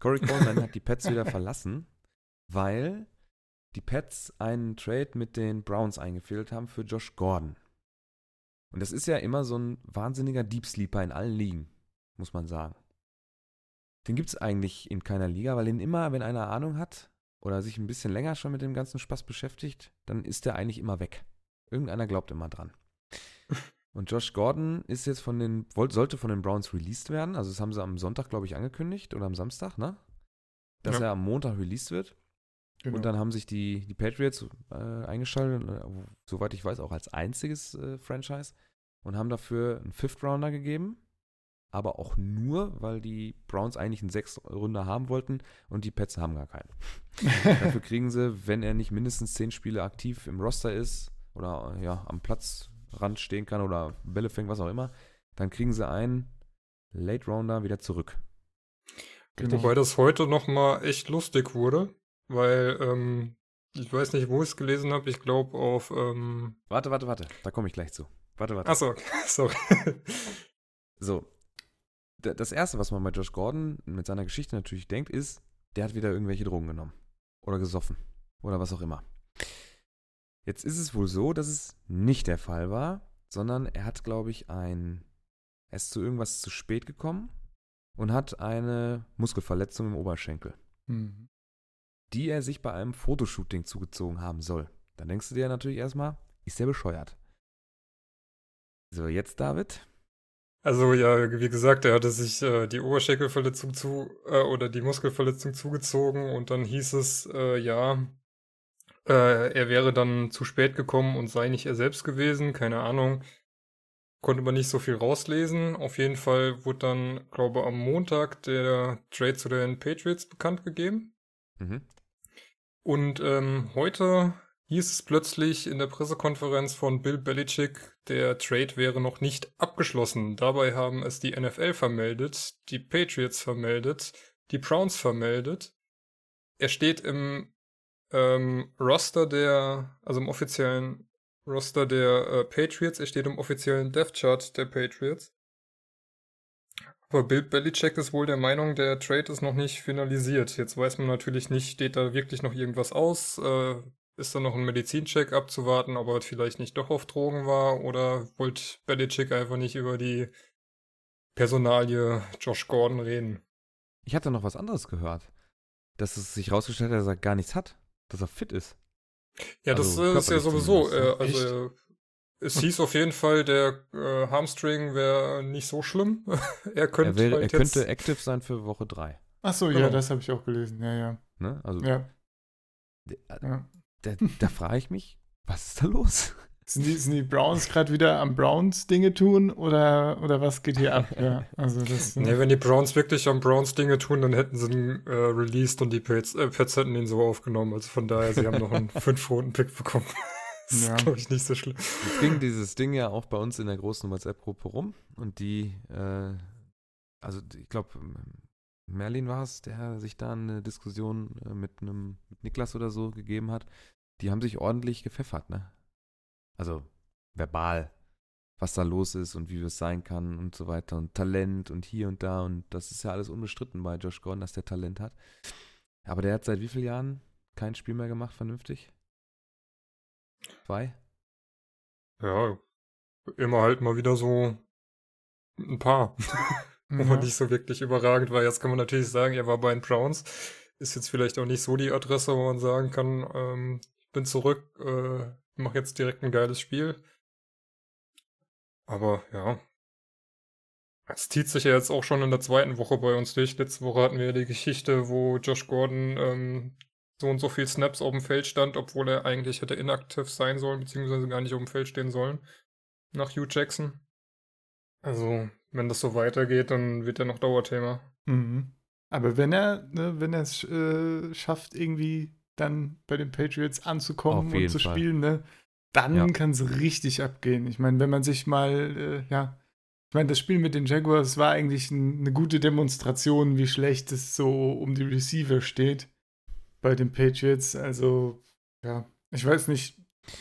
Corey Coleman hat die Pets wieder verlassen, weil die Pets einen Trade mit den Browns eingefädelt haben für Josh Gordon. Und das ist ja immer so ein wahnsinniger Deep Sleeper in allen Ligen, muss man sagen. Den gibt es eigentlich in keiner Liga, weil den immer, wenn einer Ahnung hat oder sich ein bisschen länger schon mit dem ganzen Spaß beschäftigt, dann ist der eigentlich immer weg. Irgendeiner glaubt immer dran. Und Josh Gordon ist jetzt von den, sollte von den Browns released werden. Also das haben sie am Sonntag, glaube ich, angekündigt oder am Samstag, ne? Dass Ja. er am Montag released wird. Genau. Und dann haben sich die, die Patriots äh, eingeschaltet, äh, soweit ich weiß, auch als einziges äh, Franchise und haben dafür einen Fifth Rounder gegeben. Aber auch nur, weil die Browns eigentlich einen Sechs-Runder haben wollten und die Pets haben gar keinen. Dafür kriegen sie, wenn er nicht mindestens zehn Spiele aktiv im Roster ist oder ja, am Platzrand stehen kann oder Bälle fängt, was auch immer, dann kriegen sie einen Late Rounder wieder zurück. genau. Wobei das heute nochmal echt lustig wurde, weil ähm, ich weiß nicht, wo ich es gelesen habe. Ich glaube auf. Ähm, Warte, warte, warte, da komme ich gleich zu. Warte, warte. achso, sorry. So. Das erste, was man bei Josh Gordon mit seiner Geschichte natürlich denkt, ist, der hat wieder irgendwelche Drogen genommen. Oder gesoffen. Oder was auch immer. Jetzt ist es wohl so, dass es nicht der Fall war, sondern er hat, glaube ich, ein. Er ist zu irgendwas zu spät gekommen und hat eine Muskelverletzung im Oberschenkel. Mhm. die er sich bei einem Fotoshooting zugezogen haben soll. Dann denkst du dir natürlich erstmal, ist der bescheuert. So, jetzt David. Also ja, wie gesagt, er hatte sich äh, die Oberschenkelverletzung zu äh, oder die Muskelverletzung zugezogen und dann hieß es, äh, ja, äh, er wäre dann zu spät gekommen und sei nicht er selbst gewesen, keine Ahnung. Konnte man nicht so viel rauslesen. Auf jeden Fall wurde dann, glaube am Montag der Trade zu den Patriots bekannt gegeben. Mhm. Und ähm, heute hieß es plötzlich in der Pressekonferenz von Bill Belichick, der Trade wäre noch nicht abgeschlossen. Dabei haben es die NFL vermeldet, die Patriots vermeldet, die Browns vermeldet. Er steht im ähm, Roster der, also im offiziellen Roster der äh, Patriots, er steht im offiziellen Death Chart der Patriots. Aber Bill Belichick ist wohl der Meinung, der Trade ist noch nicht finalisiert. Jetzt weiß man natürlich nicht, steht da wirklich noch irgendwas aus? Äh, ist da noch ein Medizincheck abzuwarten, ob er vielleicht nicht doch auf Drogen war? Oder wollte Belichick einfach nicht über die Personalie Josh Gordon reden? Ich hatte noch was anderes gehört. Dass es sich rausgestellt hat, dass er gar nichts hat. Dass er fit ist. Ja, das Also äh, ist ja sowieso. zumindest, Äh, also, äh, es hieß auf jeden Fall, der äh, Hamstring wäre nicht so schlimm. er könnte Er, wäre, halt er jetzt, könnte active sein für Woche 3. Ach so, ja, Genau. das habe ich auch gelesen. Ja, ja. Ne? Also Ja, ja. Da, da frage ich mich, was ist da los? Sind die, sind die Browns gerade wieder am Browns Dinge tun oder, oder was geht hier ab? Ja, also das. Nee, wenn die Browns wirklich am Browns Dinge tun, dann hätten sie ihn äh, released und die Pets, äh, Pets hätten ihn so aufgenommen. Also von daher, sie haben noch einen 5-Runden-Pick bekommen. das Ja. ist, glaube ich, nicht so schlimm. Jetzt ging dieses Ding ja auch bei uns in der großen WhatsApp-Gruppe rum und die, äh, also ich glaube, Merlin war es, der sich da eine Diskussion äh, mit einem mit Niklas oder so gegeben hat. Die haben sich ordentlich gepfeffert, ne? Also verbal, was da los ist und wie es sein kann und so weiter und Talent und hier und da und das ist ja alles unbestritten bei Josh Gordon, dass der Talent hat. Aber der hat seit wie vielen Jahren kein Spiel mehr gemacht, vernünftig? Zwei? Ja, immer halt mal wieder so ein paar. Wo man Ja. nicht so wirklich überragend war. Jetzt kann man natürlich sagen, er war bei den Browns. Ist jetzt vielleicht auch nicht so die Adresse, wo man sagen kann, ähm, ich bin zurück, äh, mache jetzt direkt ein geiles Spiel. Aber ja. Es zieht sich ja jetzt auch schon in der zweiten Woche bei uns durch. Letzte Woche hatten wir ja die Geschichte, wo Josh Gordon ähm, so und so viel Snaps auf dem Feld stand, obwohl er eigentlich hätte inaktiv sein sollen, beziehungsweise gar nicht auf dem Feld stehen sollen. Nach Hugh Jackson. Also, wenn das so weitergeht, dann wird er noch Dauerthema. Mhm. Aber wenn er, ne, wenn er es äh, schafft, irgendwie dann bei den Patriots anzukommen und zu Fall. spielen, ne, dann Ja. kann es richtig abgehen. Ich meine, wenn man sich mal, äh, ja, ich meine, das Spiel mit den Jaguars war eigentlich ein, eine gute Demonstration, wie schlecht es so um die Receiver steht bei den Patriots. Also, ja, ich weiß nicht,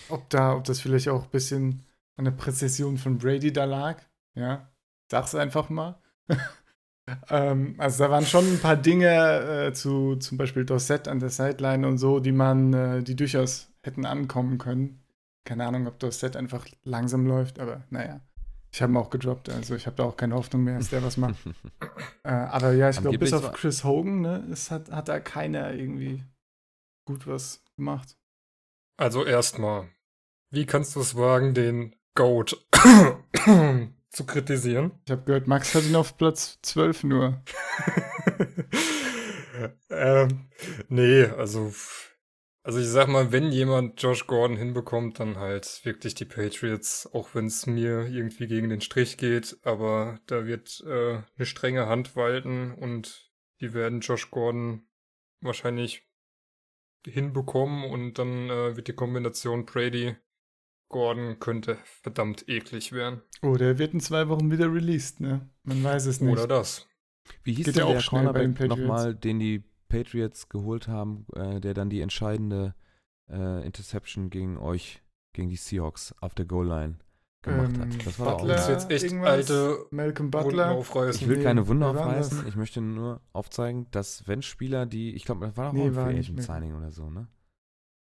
ob da, ob das vielleicht auch ein bisschen an der Präzision von Brady da lag. Ja, sag's einfach mal. ähm, also da waren schon ein paar Dinge äh, zu zum Beispiel Dorset an der Sideline und so, die man, äh, die durchaus hätten ankommen können. Keine Ahnung, ob Dorset einfach langsam läuft, aber naja. Ich habe ihn auch gedroppt, also ich habe da auch keine Hoffnung mehr, dass der was macht. äh, aber ja, ich glaube, bis auf Chris Hogan, ne, es hat, hat da keiner irgendwie gut was gemacht. Also erstmal, wie kannst du es wagen, den Goat zu kritisieren? Ich habe gehört, Max hat ihn auf Platz 12 nur. ähm, nee, also, also ich sag mal, wenn jemand Josh Gordon hinbekommt, dann halt wirklich die Patriots, auch wenn es mir irgendwie gegen den Strich geht, aber da wird äh, eine strenge Hand walten und die werden Josh Gordon wahrscheinlich hinbekommen und dann äh, wird die Kombination Brady Gordon könnte verdammt eklig werden. Oh, der wird in zwei Wochen wieder released, ne? Man weiß es nicht. Oder das. Wie hieß Geht denn ja auch der schnell bei den Cornerback Patriots. nochmal, den die Patriots geholt haben, äh, der dann die entscheidende äh, Interception gegen euch, gegen die Seahawks auf der Goal-Line gemacht Ähm, hat? Das war doch auch Butler, du jetzt echt alte Malcolm Wunden Butler. aufreißen? Ich will Nee, keine Wunder aufreißen, ich möchte nur aufzeigen, dass wenn Spieler, die, ich glaube, das war doch Nee, auch ein Free Agent. Signing oder so, ne?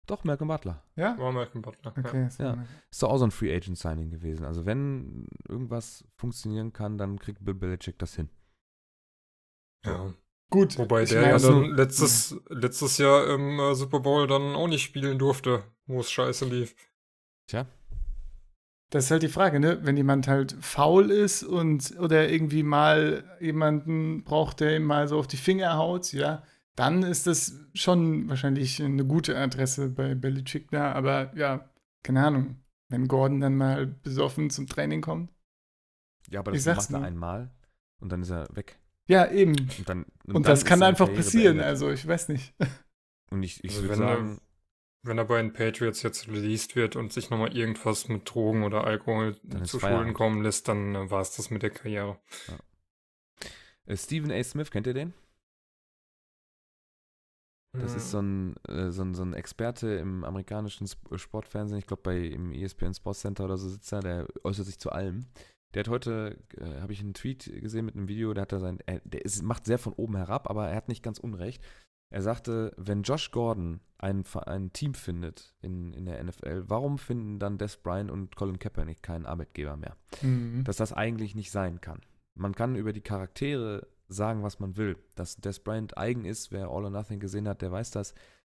Doch, Malcolm Butler. Ja? War Malcolm Butler. Ja. Okay. so Ja. Ist doch auch so ein Free Agent Signing gewesen. Also wenn irgendwas funktionieren kann, dann kriegt Bill Belichick das hin. Ja. Gut. Wobei ich der meine, ja also- dann letztes, letztes Jahr im äh, Super Bowl dann auch nicht spielen durfte, wo es scheiße lief. Tja, Das ist halt die Frage, ne? Wenn jemand halt faul ist und oder irgendwie mal jemanden braucht, der ihm mal so auf die Finger haut, ja, dann ist das schon wahrscheinlich eine gute Adresse bei Belichick da. Aber ja, keine Ahnung. Wenn Gordon dann mal besoffen zum Training kommt. ja, aber das macht er einmal und dann ist er weg. Ja, eben. Und, dann, Und, dann das kann einfach Karriere passieren. beendet. Also, ich weiß nicht. Und ich, ich Also würde wenn er- sagen, Wenn er bei den Patriots jetzt released wird und sich nochmal irgendwas mit Drogen oder Alkohol zu. Schulden kommen lässt, dann äh, war es das mit der Karriere. äh, Stephen A. Smith, kennt ihr den? Das ist so ein, äh, so, ein, so ein Experte im amerikanischen Sp- Sportfernsehen. Ich glaube, bei im ESPN Sports Center oder so sitzt er, der äußert sich zu allem. Der hat heute, äh, habe ich einen Tweet gesehen mit einem Video, der hat da sein, er, der ist, macht sehr von oben herab, aber er hat nicht ganz unrecht. Er sagte, wenn Josh Gordon ein, ein Team findet in, in der NFL, warum finden dann Des Bryant und Colin Kaepernick keinen Arbeitgeber mehr? Mhm. dass das eigentlich nicht sein kann. Man kann über die Charaktere sagen, was man will. Dass Des Bryant eigen ist, wer All or Nothing gesehen hat, der weiß das.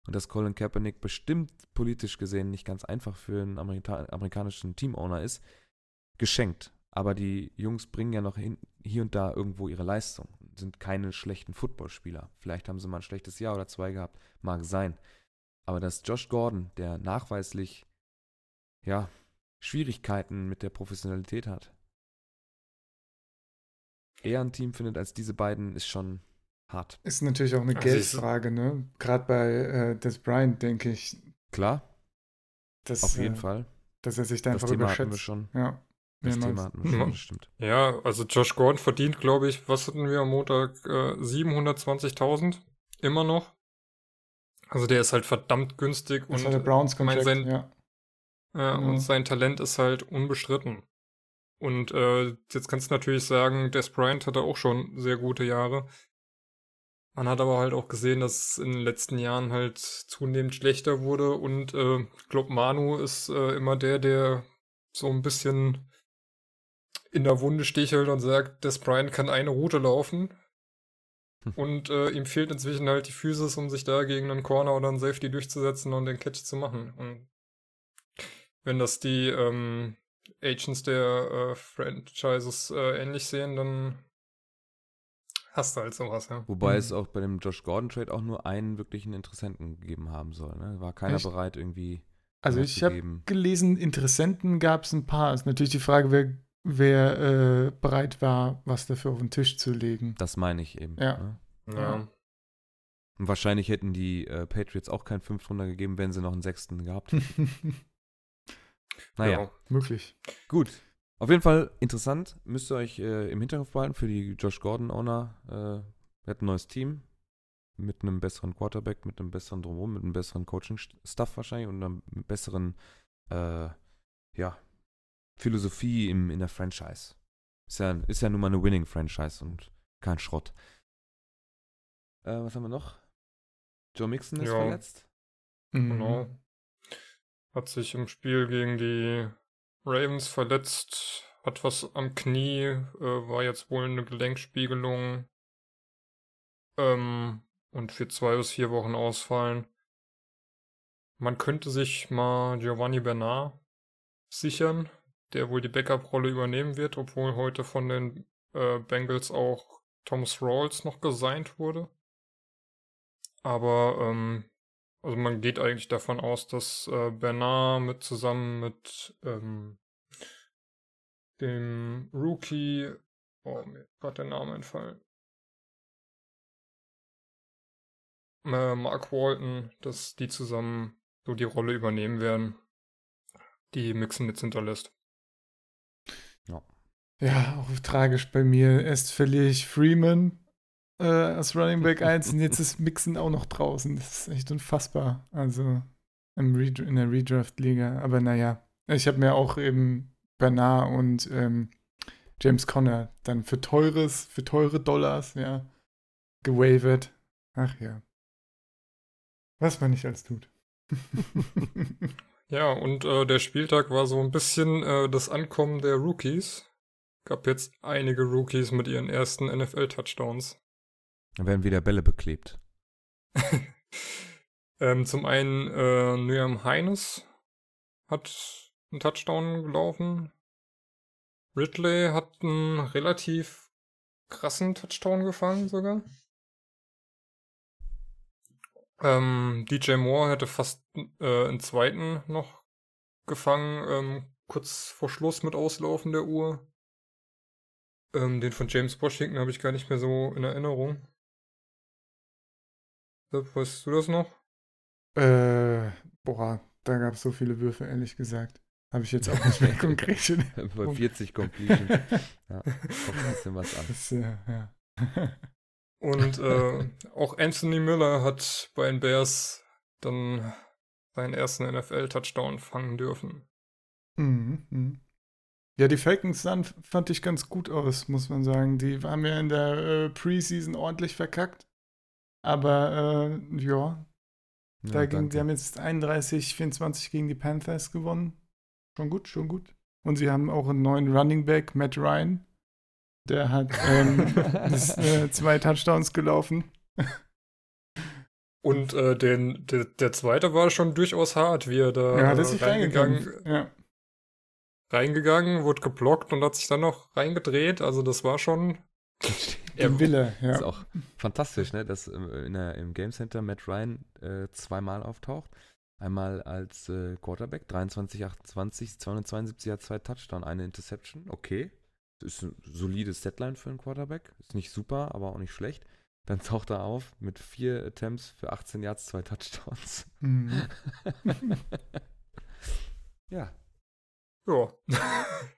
Und dass Colin Kaepernick bestimmt politisch gesehen nicht ganz einfach für einen Amerika amerikanischen Teamowner ist, geschenkt. Aber die Jungs bringen ja noch hin, hier und da irgendwo ihre Leistung. Sind keine schlechten Footballspieler. Vielleicht haben sie mal ein schlechtes Jahr oder zwei gehabt. Mag sein. Aber dass Josh Gordon, der nachweislich, ja, Schwierigkeiten mit der Professionalität hat, eher ein Team findet als diese beiden, ist schon hart. Ist natürlich auch eine Also Geldfrage, ne? Gerade bei äh, Des Bryant denke ich, Klar, dass, auf jeden äh, Fall. dass er sich da Das einfach Thema hatten wir überschätzt. schon. Ja. Das mehrmals. Thema hatten wir schon, Mhm. das stimmt. Ja, also Josh Gordon verdient, glaube ich, was hatten wir am Montag? Äh, 720.000 immer noch. Also der ist halt verdammt günstig Das und, war der Browns mein, sein, ja. äh, Mhm. und sein Talent ist halt unbestritten. Und äh, jetzt kannst du natürlich sagen, Des Bryant hatte auch schon sehr gute Jahre. Man hat aber halt auch gesehen, dass es in den letzten Jahren halt zunehmend schlechter wurde und äh, ich glaube, Manu ist äh, immer der, der so ein bisschen in der Wunde stichelt und sagt, Des Bryant kann eine Route laufen. Hm. Und äh, ihm fehlt inzwischen halt die Physis, um sich da gegen einen Corner oder einen Safety durchzusetzen und den Catch zu machen. Und wenn das die ähm, Agents der äh, Franchises äh, ähnlich sehen, dann hast du halt sowas, ja. Wobei Mhm. es auch bei dem Josh Gordon Trade auch nur einen wirklichen Interessenten gegeben haben soll. Ne? War keiner Echt? bereit, irgendwie Also ich habe gelesen, Interessenten gab es ein paar. Ist natürlich die Frage, wer, wer äh, bereit war, was dafür auf den Tisch zu legen. Das meine ich eben. Ja. Ne? Ja. Und wahrscheinlich hätten die äh, Patriots auch keinen Fünftrunder gegeben, wenn sie noch einen Sechsten gehabt hätten. Naja, Ja. Möglich. gut. Auf jeden Fall interessant. Müsst ihr euch äh, im Hinterkopf behalten für die Josh Gordon-Owner. Äh, wir hatten ein neues Team mit einem besseren Quarterback, mit einem besseren Drumherum, mit einem besseren Coaching-Stuff wahrscheinlich und einer besseren äh, ja, Philosophie im, in der Franchise. Ist ja, ist ja nun mal eine Winning-Franchise und kein Schrott. Äh, was haben wir noch? Joe Mixon ist Ja. verletzt. Mhm. Genau. Hat sich im Spiel gegen die Ravens verletzt, hat was am Knie, äh, war jetzt wohl eine Gelenkspiegelung ähm, und für zwei bis vier Wochen ausfallen. Man könnte sich mal Giovanni Bernard sichern, der wohl die Backup-Rolle übernehmen wird, obwohl heute von den äh, Bengals auch Thomas Rawls noch gesigned wurde. Aber ähm, also man geht eigentlich davon aus, dass äh, Bernard mit zusammen mit ähm, dem Rookie, oh mir ist gerade der Name entfallen, äh, Mark Walton, dass die zusammen so die Rolle übernehmen werden, die Mixon jetzt hinterlässt. Ja, auch tragisch bei mir. Erst verliere ich Freeman äh, als Running Back 1 und jetzt ist Mixon auch noch draußen. Das ist echt unfassbar. Also in der Redraft-Liga. Aber naja, ich habe mir auch eben Bernard und ähm, James Conner dann für teures, für teure Dollars, ja, gewavert. Ach ja. Was man nicht alles tut. Ja, und äh, der Spieltag war so ein bisschen äh, das Ankommen der Rookies. Gab jetzt einige Rookies mit ihren ersten NFL-Touchdowns. Dann werden wieder Bälle beklebt. ähm, zum einen äh, Nyam Heines hat einen Touchdown gelaufen. Ridley hat einen relativ krassen Touchdown gefangen sogar. Ähm, DJ Moore hätte fast äh, einen zweiten noch gefangen, ähm, kurz vor Schluss mit Auslaufen der Uhr. Ähm, den von James Washington habe ich gar nicht mehr so in Erinnerung. Weißt du das noch? Äh, boah, da gab es so viele Würfe, ehrlich gesagt. Habe ich jetzt auch nicht mehr konkret. Bei 40 Completion. ja, kommt ein bisschen was an. Das, äh, ja. Und äh, auch Anthony Miller hat bei den Bears dann seinen ersten NFL-Touchdown fangen dürfen. Mhm, mh. Ja, die Falcons sahen, fand ich ganz gut aus, muss man sagen. Die haben ja in der äh, Preseason ordentlich verkackt. Aber äh, ja, Ja, da ging, danke. sie haben jetzt 31, 24 gegen die Panthers gewonnen. Schon gut, schon gut. Und sie haben auch einen neuen Running Back, Matt Ryan. Der hat ähm, das, äh, zwei Touchdowns gelaufen. Und äh, den, der, der zweite war schon durchaus hart, wie er da ja, hat er äh, sich reingegangen, reingegangen. Ja. reingegangen, wurde geblockt und hat sich dann noch reingedreht. Also das war schon. Der Wille, Das ist ja. auch fantastisch, ne? dass äh, in der, im Game Center Matt Ryan äh, zweimal auftaucht. Einmal als äh, Quarterback, 23, 28, 272 hat zwei Touchdown, eine Interception. Okay. Das ist ein solides Deadline für einen Quarterback. Ist nicht super, aber auch nicht schlecht. Dann taucht er auf mit vier Attempts für 18 Yards, zwei Touchdowns. Mhm. ja. Ja.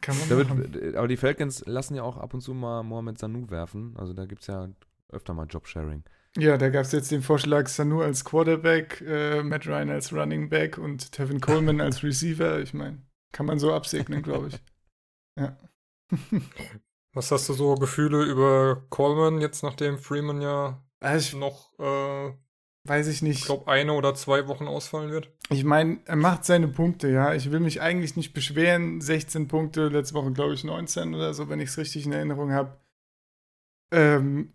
Kann man Da machen. wird, aber die Falcons lassen ja auch ab und zu mal Mohamed Sanu werfen. Also da gibt es ja öfter mal Jobsharing. Ja, da gab es jetzt den Vorschlag, Sanu als Quarterback, äh, Matt Ryan als Running Back und Tevin Coleman als Receiver. Ich meine, kann man so absegnen, glaube ich. Ja. Was hast du so Gefühle über Coleman, jetzt nachdem Freeman ja Also ich noch, äh, weiß ich ich nicht. glaube, eine oder zwei Wochen ausfallen wird? Ich meine, er macht seine Punkte, ja. Ich will mich eigentlich nicht beschweren. 16 Punkte, letzte Woche glaube ich 19 oder so, wenn ich es richtig in Erinnerung habe. Ähm,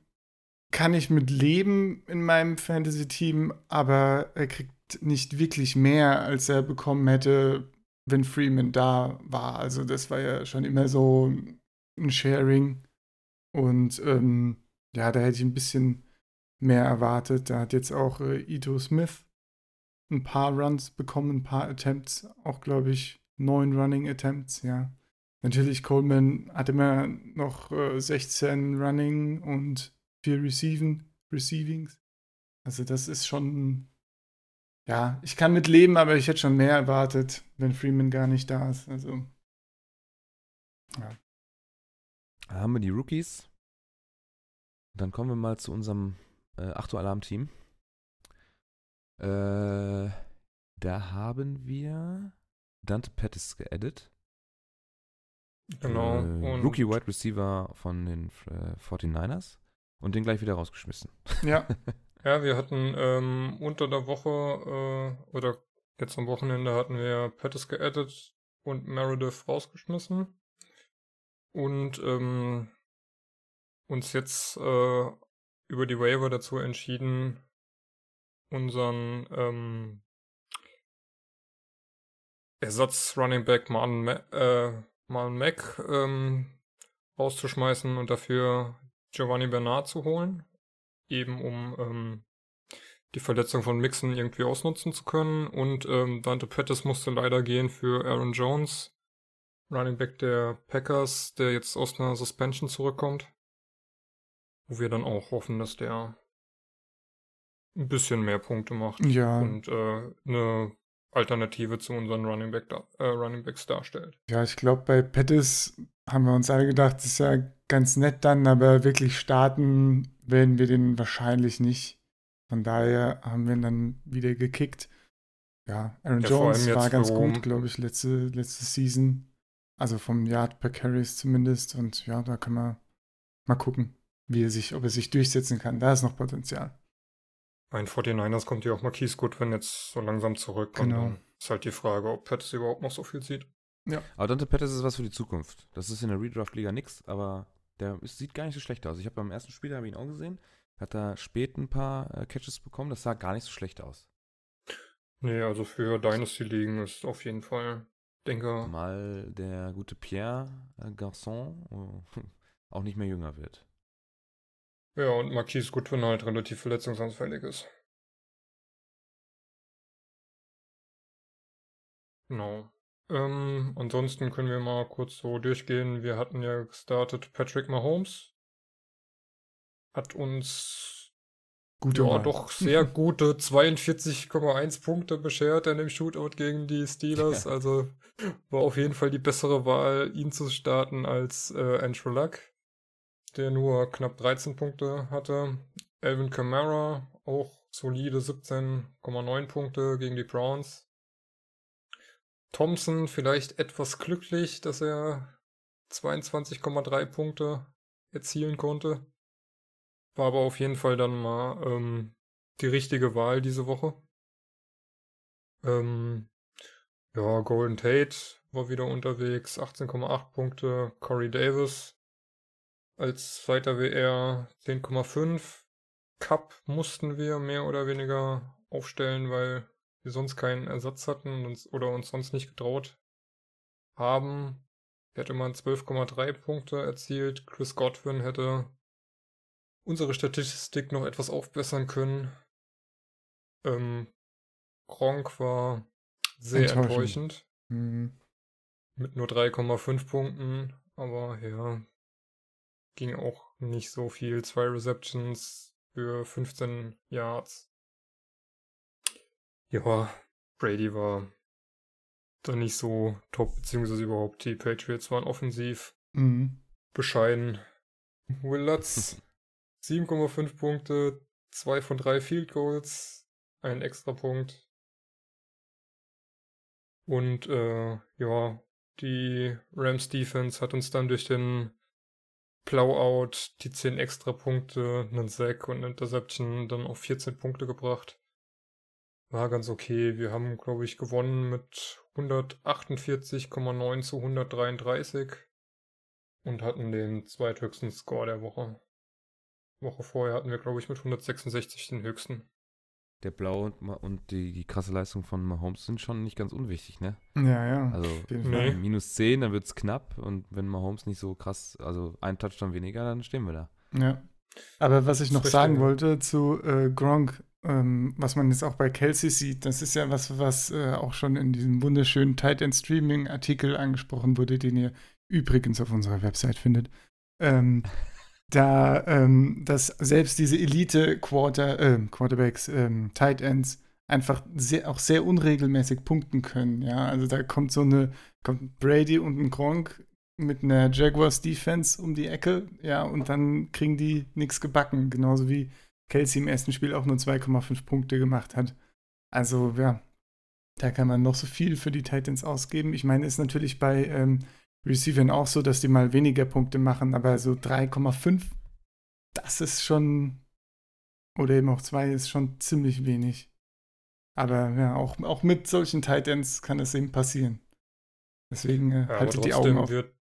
kann ich mit leben in meinem Fantasy-Team, aber er kriegt nicht wirklich mehr, als er bekommen hätte, wenn Freeman da war. Also das war ja schon immer so ein Sharing. Und ähm, ja, da hätte ich ein bisschen mehr erwartet. Da hat jetzt auch äh, Ito Smith ein paar Runs bekommen, ein paar Attempts, auch glaube ich neun Running Attempts, ja. Natürlich, Coleman hat immer noch äh, 16 Running und vier Receiving, Receivings. Also das ist schon, ja, ich kann mit leben, aber ich hätte schon mehr erwartet, wenn Freeman gar nicht da ist. Also, Da haben wir die Rookies. Dann kommen wir mal zu unserem äh, 8 Uhr Alarm-Team. Äh, da haben wir Dante Pettis geaddet. Genau. Äh, und Rookie Wide Receiver von den äh, 49ers. Und den gleich wieder rausgeschmissen. ja, Ja, wir hatten ähm, unter der Woche äh, oder jetzt am Wochenende hatten wir Pettis geaddet und Meredith rausgeschmissen. Und ähm, uns jetzt äh, über die Waiver dazu entschieden, unseren ähm, Ersatz-Running Back Marlon, Ma äh, Marlon Mack ähm, rauszuschmeißen und dafür Giovanni Bernard zu holen eben um ähm, die Verletzung von Mixon irgendwie ausnutzen zu können. Und ähm, Dante Pettis musste leider gehen für Aaron Jones, Running Back der Packers, der jetzt aus einer Suspension zurückkommt. Wo wir dann auch hoffen, dass der ein bisschen mehr Punkte macht ja, und äh, eine Alternative zu unseren Running, Back äh, Running Backs darstellt. ja, ich glaube, bei Pettis haben wir uns alle gedacht, das ist ja ganz nett dann, aber wirklich starten werden wir den wahrscheinlich nicht. Von daher haben wir ihn dann wieder gekickt. Ja, Aaron Ja, Jones war ganz gut, glaube ich, letzte, letzte Season. Also vom Yard per Carries zumindest. Und ja, da können wir mal gucken, wie er sich, ob er sich durchsetzen kann. Da ist noch Potenzial. Bei den 49ers kommt ja auch Marquise Goodwin jetzt so langsam zurück. Genau. Und dann ist halt die Frage, ob Pettis überhaupt noch so viel sieht. Aber Dante Pettis ist was für die Zukunft. Das ist in der Redraft-Liga nix, aber Der ist, sieht gar nicht so schlecht aus. Ich habe beim ersten Spiel, habe ihn auch gesehen, hat da spät ein paar äh, Catches bekommen. Das sah gar nicht so schlecht aus. Nee, also für Dynasty-Ligen ist auf jeden Fall, denke, Mal der gute Pierre äh, Garçon äh, auch nicht mehr jünger wird. Ja, und Marquise Goodwin halt relativ verletzungsanfällig ist. Genau. Ähm, ansonsten können wir mal kurz so durchgehen. Wir hatten ja gestartet Patrick Mahomes. Hat uns Gute ja doch sehr gute 42,1 Punkte beschert in dem Shootout gegen die Steelers. Ja. Also war auf jeden Fall die bessere Wahl, ihn zu starten als äh, Andrew Luck, der nur knapp 13 Punkte hatte. Alvin Kamara auch solide 17,9 Punkte gegen die Browns. Thompson vielleicht etwas glücklich, dass er 22,3 Punkte erzielen konnte. War aber auf jeden Fall dann mal ähm, die richtige Wahl diese Woche. Ähm, ja, Golden Tate war wieder unterwegs, 18,8 Punkte. Corey Davis als zweiter WR 10,5. Cup mussten wir mehr oder weniger aufstellen, weil wir sonst keinen Ersatz hatten uns, oder uns sonst nicht getraut haben. Er hätte mal 12,3 Punkte erzielt. Chris Godwin hätte unsere Statistik noch etwas aufbessern können. Ähm, Gronk war sehr Enttäuschend. enttäuschend Mhm. mit nur 3,5 Punkten, aber ja, ging auch nicht so viel. Zwei Receptions für 15 Yards. Ja, Brady war da nicht so top, beziehungsweise überhaupt die Patriots waren offensiv Mhm. bescheiden. Will Lutz 7,5 Punkte, 2 von 3 Field Goals, ein extra Punkt. Und äh, ja, die Rams Defense hat uns dann durch den Blowout die 10 extra Punkte, einen Sack und eine Interception dann auf 14 Punkte gebracht. War ganz okay. Wir haben, glaube ich, gewonnen mit 148,9 zu 133 und hatten den zweithöchsten Score der Woche. Woche vorher hatten wir, glaube ich, mit 166 den höchsten. Der Blau und, Ma- und die, die krasse Leistung von Mahomes sind schon nicht ganz unwichtig, ne? Ja, ja. Also nee. Minus 10, dann wird's knapp und wenn Mahomes nicht so krass, also ein Touchdown weniger, dann stehen wir da. Ja. Aber was ich noch sagen ja. wollte zu äh, Gronk, ähm, was man jetzt auch bei Kelsey sieht, das ist ja was, was äh, auch schon in diesem wunderschönen Tight End Streaming Artikel angesprochen wurde, den ihr übrigens auf unserer Website findet. Ähm, da, ähm, dass selbst diese Elite Quarter, äh, Quarterbacks, ähm, Tight Ends einfach sehr, auch sehr unregelmäßig punkten können. Ja, also da kommt so eine, kommt Brady und ein Gronk mit einer Jaguars Defense um die Ecke, ja, und dann kriegen die nichts gebacken, genauso wie Kelsey im ersten Spiel auch nur 2,5 Punkte gemacht hat. Also, ja, da kann man noch so viel für die Titans ausgeben. Ich meine, ist natürlich bei ähm, Receivern auch so, dass die mal weniger Punkte machen, aber so 3,5, das ist schon, oder eben auch 2 ist schon ziemlich wenig. Aber ja, auch, auch mit solchen Titans kann es eben passieren. Deswegen äh, Ja, haltet die Augen trotzdem auf. wird,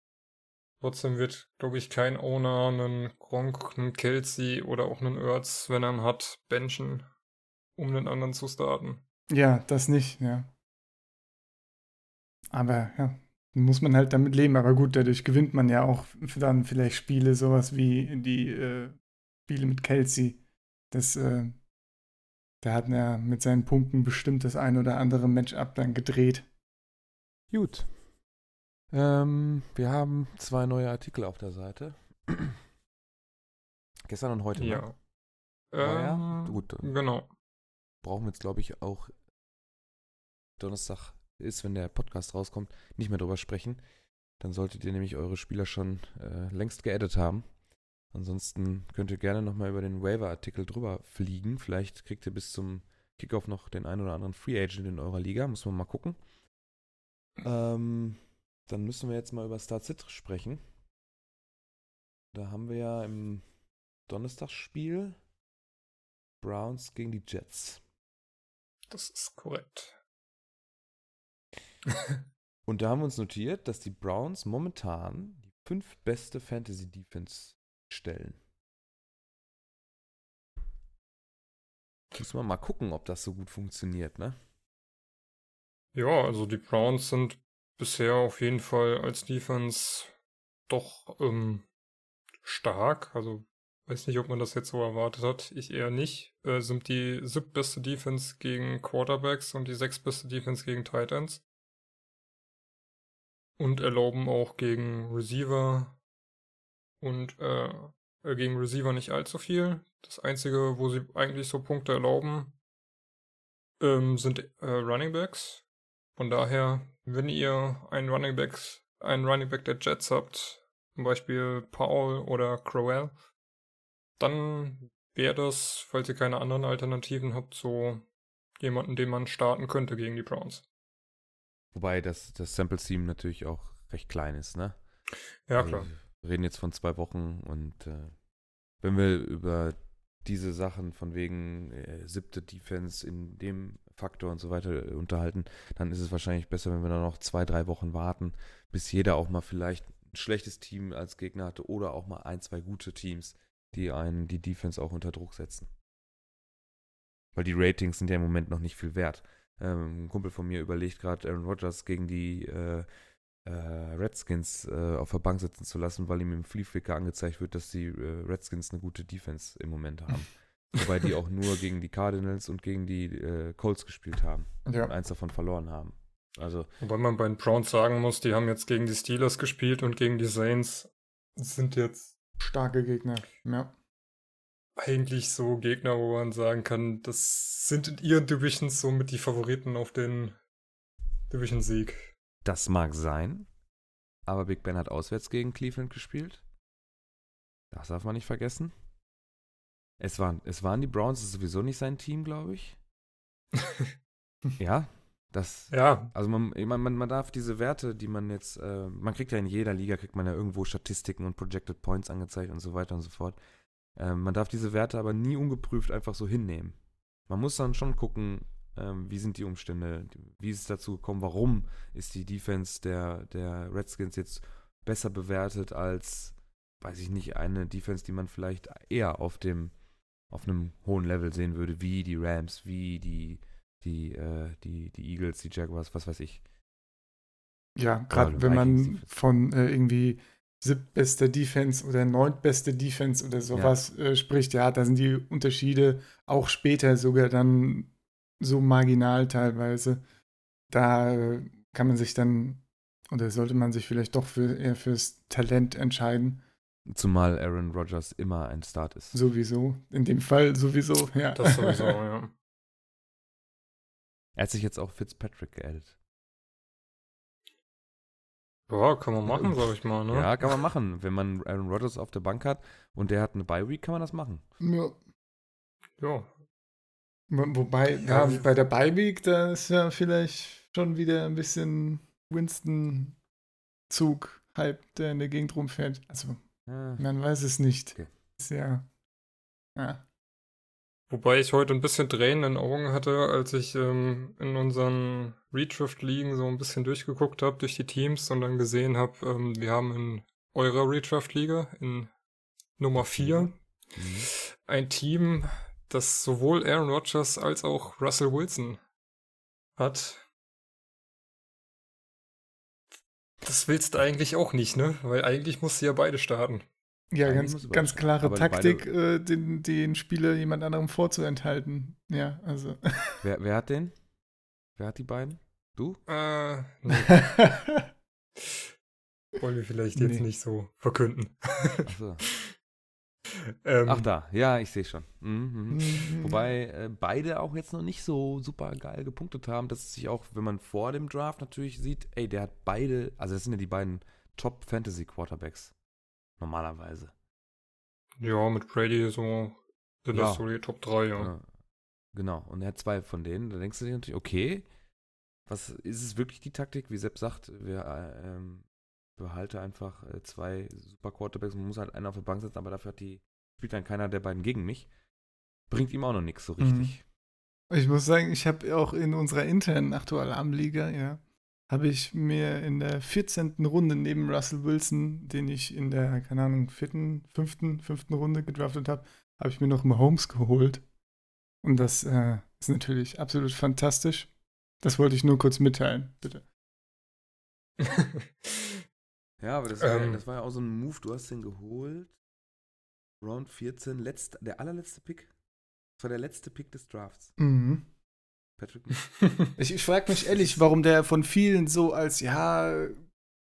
trotzdem wird, glaube ich, kein Owner einen Gronk, einen Kelsey oder auch einen Ertz, wenn er ihn hat, benchen, um den anderen zu starten. Ja, das nicht, ja. Aber ja, muss man halt damit leben. Aber gut, dadurch gewinnt man ja auch dann vielleicht Spiele, sowas wie die äh, Spiele mit Kelsey. Das, äh, da hat er mit seinen Punkten bestimmt das ein oder andere Matchup dann gedreht. Gut. Ähm, wir haben zwei neue Artikel auf der Seite. Gestern und heute. Ne? Ja. ja? Ähm, Gut, dann Genau. brauchen wir jetzt, glaube ich, auch Donnerstag ist, wenn der Podcast rauskommt, nicht mehr drüber sprechen. Dann solltet ihr nämlich eure Spieler schon äh, längst geaddet haben. Ansonsten könnt ihr gerne nochmal über den Waiver-Artikel drüber fliegen. Vielleicht kriegt ihr bis zum Kickoff noch den einen oder anderen Free Agent in eurer Liga. Muss man mal gucken. Ähm, dann müssen wir jetzt mal über Start Sit sprechen. Da haben wir ja im Donnerstagsspiel Browns gegen die Jets. Das ist korrekt. Und da haben wir uns notiert, dass die Browns momentan die fünf beste Fantasy Defense stellen. Muss man mal gucken, ob das so gut funktioniert, ne? Ja, also die Browns sind bisher auf jeden Fall als Defense doch ähm, stark. Also weiß nicht, ob man das jetzt so erwartet hat. Ich eher nicht. Äh, sind die siebtbeste Defense gegen Quarterbacks und die sechstbeste Defense gegen Titans. Und erlauben auch gegen Receiver und äh, äh, gegen Receiver nicht allzu viel. Das Einzige, wo sie eigentlich so Punkte erlauben, ähm, sind äh, Running Backs. Von daher, wenn ihr einen Running Backs, einen Running Back der Jets habt, zum Beispiel Paul oder Crowell, dann wäre das, falls ihr keine anderen Alternativen habt, so jemanden, den man starten könnte gegen die Browns. Wobei das, das Sample-Team natürlich auch recht klein ist, ne? Ja, Also, klar. Wir reden jetzt von zwei Wochen und äh, wenn wir über diese Sachen von wegen äh, siebte Defense in dem Faktor und so weiter äh, unterhalten, dann ist es wahrscheinlich besser, wenn wir dann noch zwei, drei Wochen warten, bis jeder auch mal vielleicht ein schlechtes Team als Gegner hatte oder auch mal ein, zwei gute Teams, die einen die Defense auch unter Druck setzen. Weil die Ratings sind ja im Moment noch nicht viel wert. Ähm, ein Kumpel von mir überlegt gerade, Aaron Rodgers gegen die äh, äh, Redskins äh, auf der Bank sitzen zu lassen, weil ihm im Fleaflicker angezeigt wird, dass die äh, Redskins eine gute Defense im Moment haben. Wobei die auch nur gegen die Cardinals und gegen die äh, Colts gespielt haben und Ja. eins davon verloren haben. Also, Wobei man bei den Browns sagen muss, die haben jetzt gegen die Steelers gespielt und gegen die Saints sind jetzt Starke Gegner. Ja. Eigentlich so Gegner, wo man sagen kann, das sind in ihren Divisions somit die Favoriten auf den Division-Sieg. das mag sein, aber Big Ben hat auswärts gegen Cleveland gespielt. Das darf man nicht vergessen. Es waren, es waren die Browns, das ist sowieso nicht sein Team, glaube ich. Ja, das, Ja, Also man, man, man darf diese Werte, die man jetzt, äh, man kriegt ja in jeder Liga, kriegt man ja irgendwo Statistiken und Projected Points angezeigt und so weiter und so fort. Ähm, man darf diese Werte aber nie ungeprüft einfach so hinnehmen. Man muss dann schon gucken, ähm, wie sind die Umstände, wie ist es dazu gekommen, warum ist die Defense der, der Redskins jetzt besser bewertet als, weiß ich nicht, eine Defense, die man vielleicht eher auf dem, auf einem hohen Level sehen würde, wie die Rams, wie die die, äh, die, die Eagles, die Jaguars, was weiß ich. Ja, gerade wenn man von äh, irgendwie siebtbeste Defense oder neuntbeste Defense oder sowas äh, spricht, ja, da sind die Unterschiede auch später sogar dann so marginal teilweise. Da äh, kann man sich dann oder sollte man sich vielleicht doch für, eher fürs Talent entscheiden. Zumal Aaron Rodgers immer ein Start ist. Sowieso. In dem Fall sowieso, ja. das sowieso, ja. Er hat sich jetzt auch Fitzpatrick geaddet. Ja, kann man machen, sag ich mal, ne? Ja, kann man machen. Wenn man Aaron Rodgers auf der Bank hat und der hat eine Bye-Week, kann man das machen. ja. Ja. Wo- Wobei, Ja, ja, bei der Beiweek, da ist ja vielleicht schon wieder ein bisschen Winston-Zug, Hype, der in der Gegend rumfährt. Also, Ja. man weiß es nicht. Okay. Ist ja. Ja. Wobei ich heute ein bisschen Tränen in den Augen hatte, als ich ähm, in unseren Redraft-Ligen so ein bisschen durchgeguckt habe durch die Teams und dann gesehen habe, ähm, wir haben in eurer Redraft-Liga, in Nummer 4, Mhm. ein Team, das sowohl Aaron Rodgers als auch Russell Wilson hat. Das willst du eigentlich auch nicht, ne? Weil eigentlich musst du ja beide starten. Ja, ganz, ganz klare aber Taktik, beide- äh, den, den Spieler jemand anderem vorzuenthalten. Ja, also. Wer, wer hat den? Wer hat die beiden? Du? Äh, nee, wollen wir vielleicht jetzt Nee. nicht so verkünden. Achso. ähm, Ach da, ja, ich sehe schon. Mhm, mhm. Mhm. Wobei äh, beide auch jetzt noch nicht so super geil gepunktet haben, dass es sich auch, wenn man vor dem Draft natürlich sieht, ey, der hat beide, also das sind ja die beiden Top-Fantasy-Quarterbacks. Normalerweise. Ja, mit Brady so, sind Ja. das so die Top 3, ja. Ja. Genau, und er hat zwei von denen. Da denkst du dir natürlich, okay, was ist es wirklich die Taktik? Wie Sepp sagt, wir äh, ähm, behalte einfach äh, zwei super Quarterbacks. Man muss halt einen auf der Bank setzen, aber dafür hat die, spielt dann keiner der beiden gegen mich. Bringt ihm auch noch nichts so Mhm. richtig. Ich muss sagen, ich habe auch in unserer internen Aktualarmliga, ja, habe ich mir in der 14. Runde neben Russell Wilson, den ich in der, keine Ahnung, vierten, fünften, fünften Runde gedraftet habe, habe ich mir noch Mahomes geholt. Und das äh, ist natürlich absolut fantastisch. Das wollte ich nur kurz mitteilen, bitte. Ja, aber das war, ja, Ähm. das war ja auch so ein Move. Du hast den geholt. Round 14, letzt, der allerletzte Pick. Das war der letzte Pick des Drafts. Mhm. Patrick. Ich, ich frage mich ehrlich, warum der von vielen so als, ja,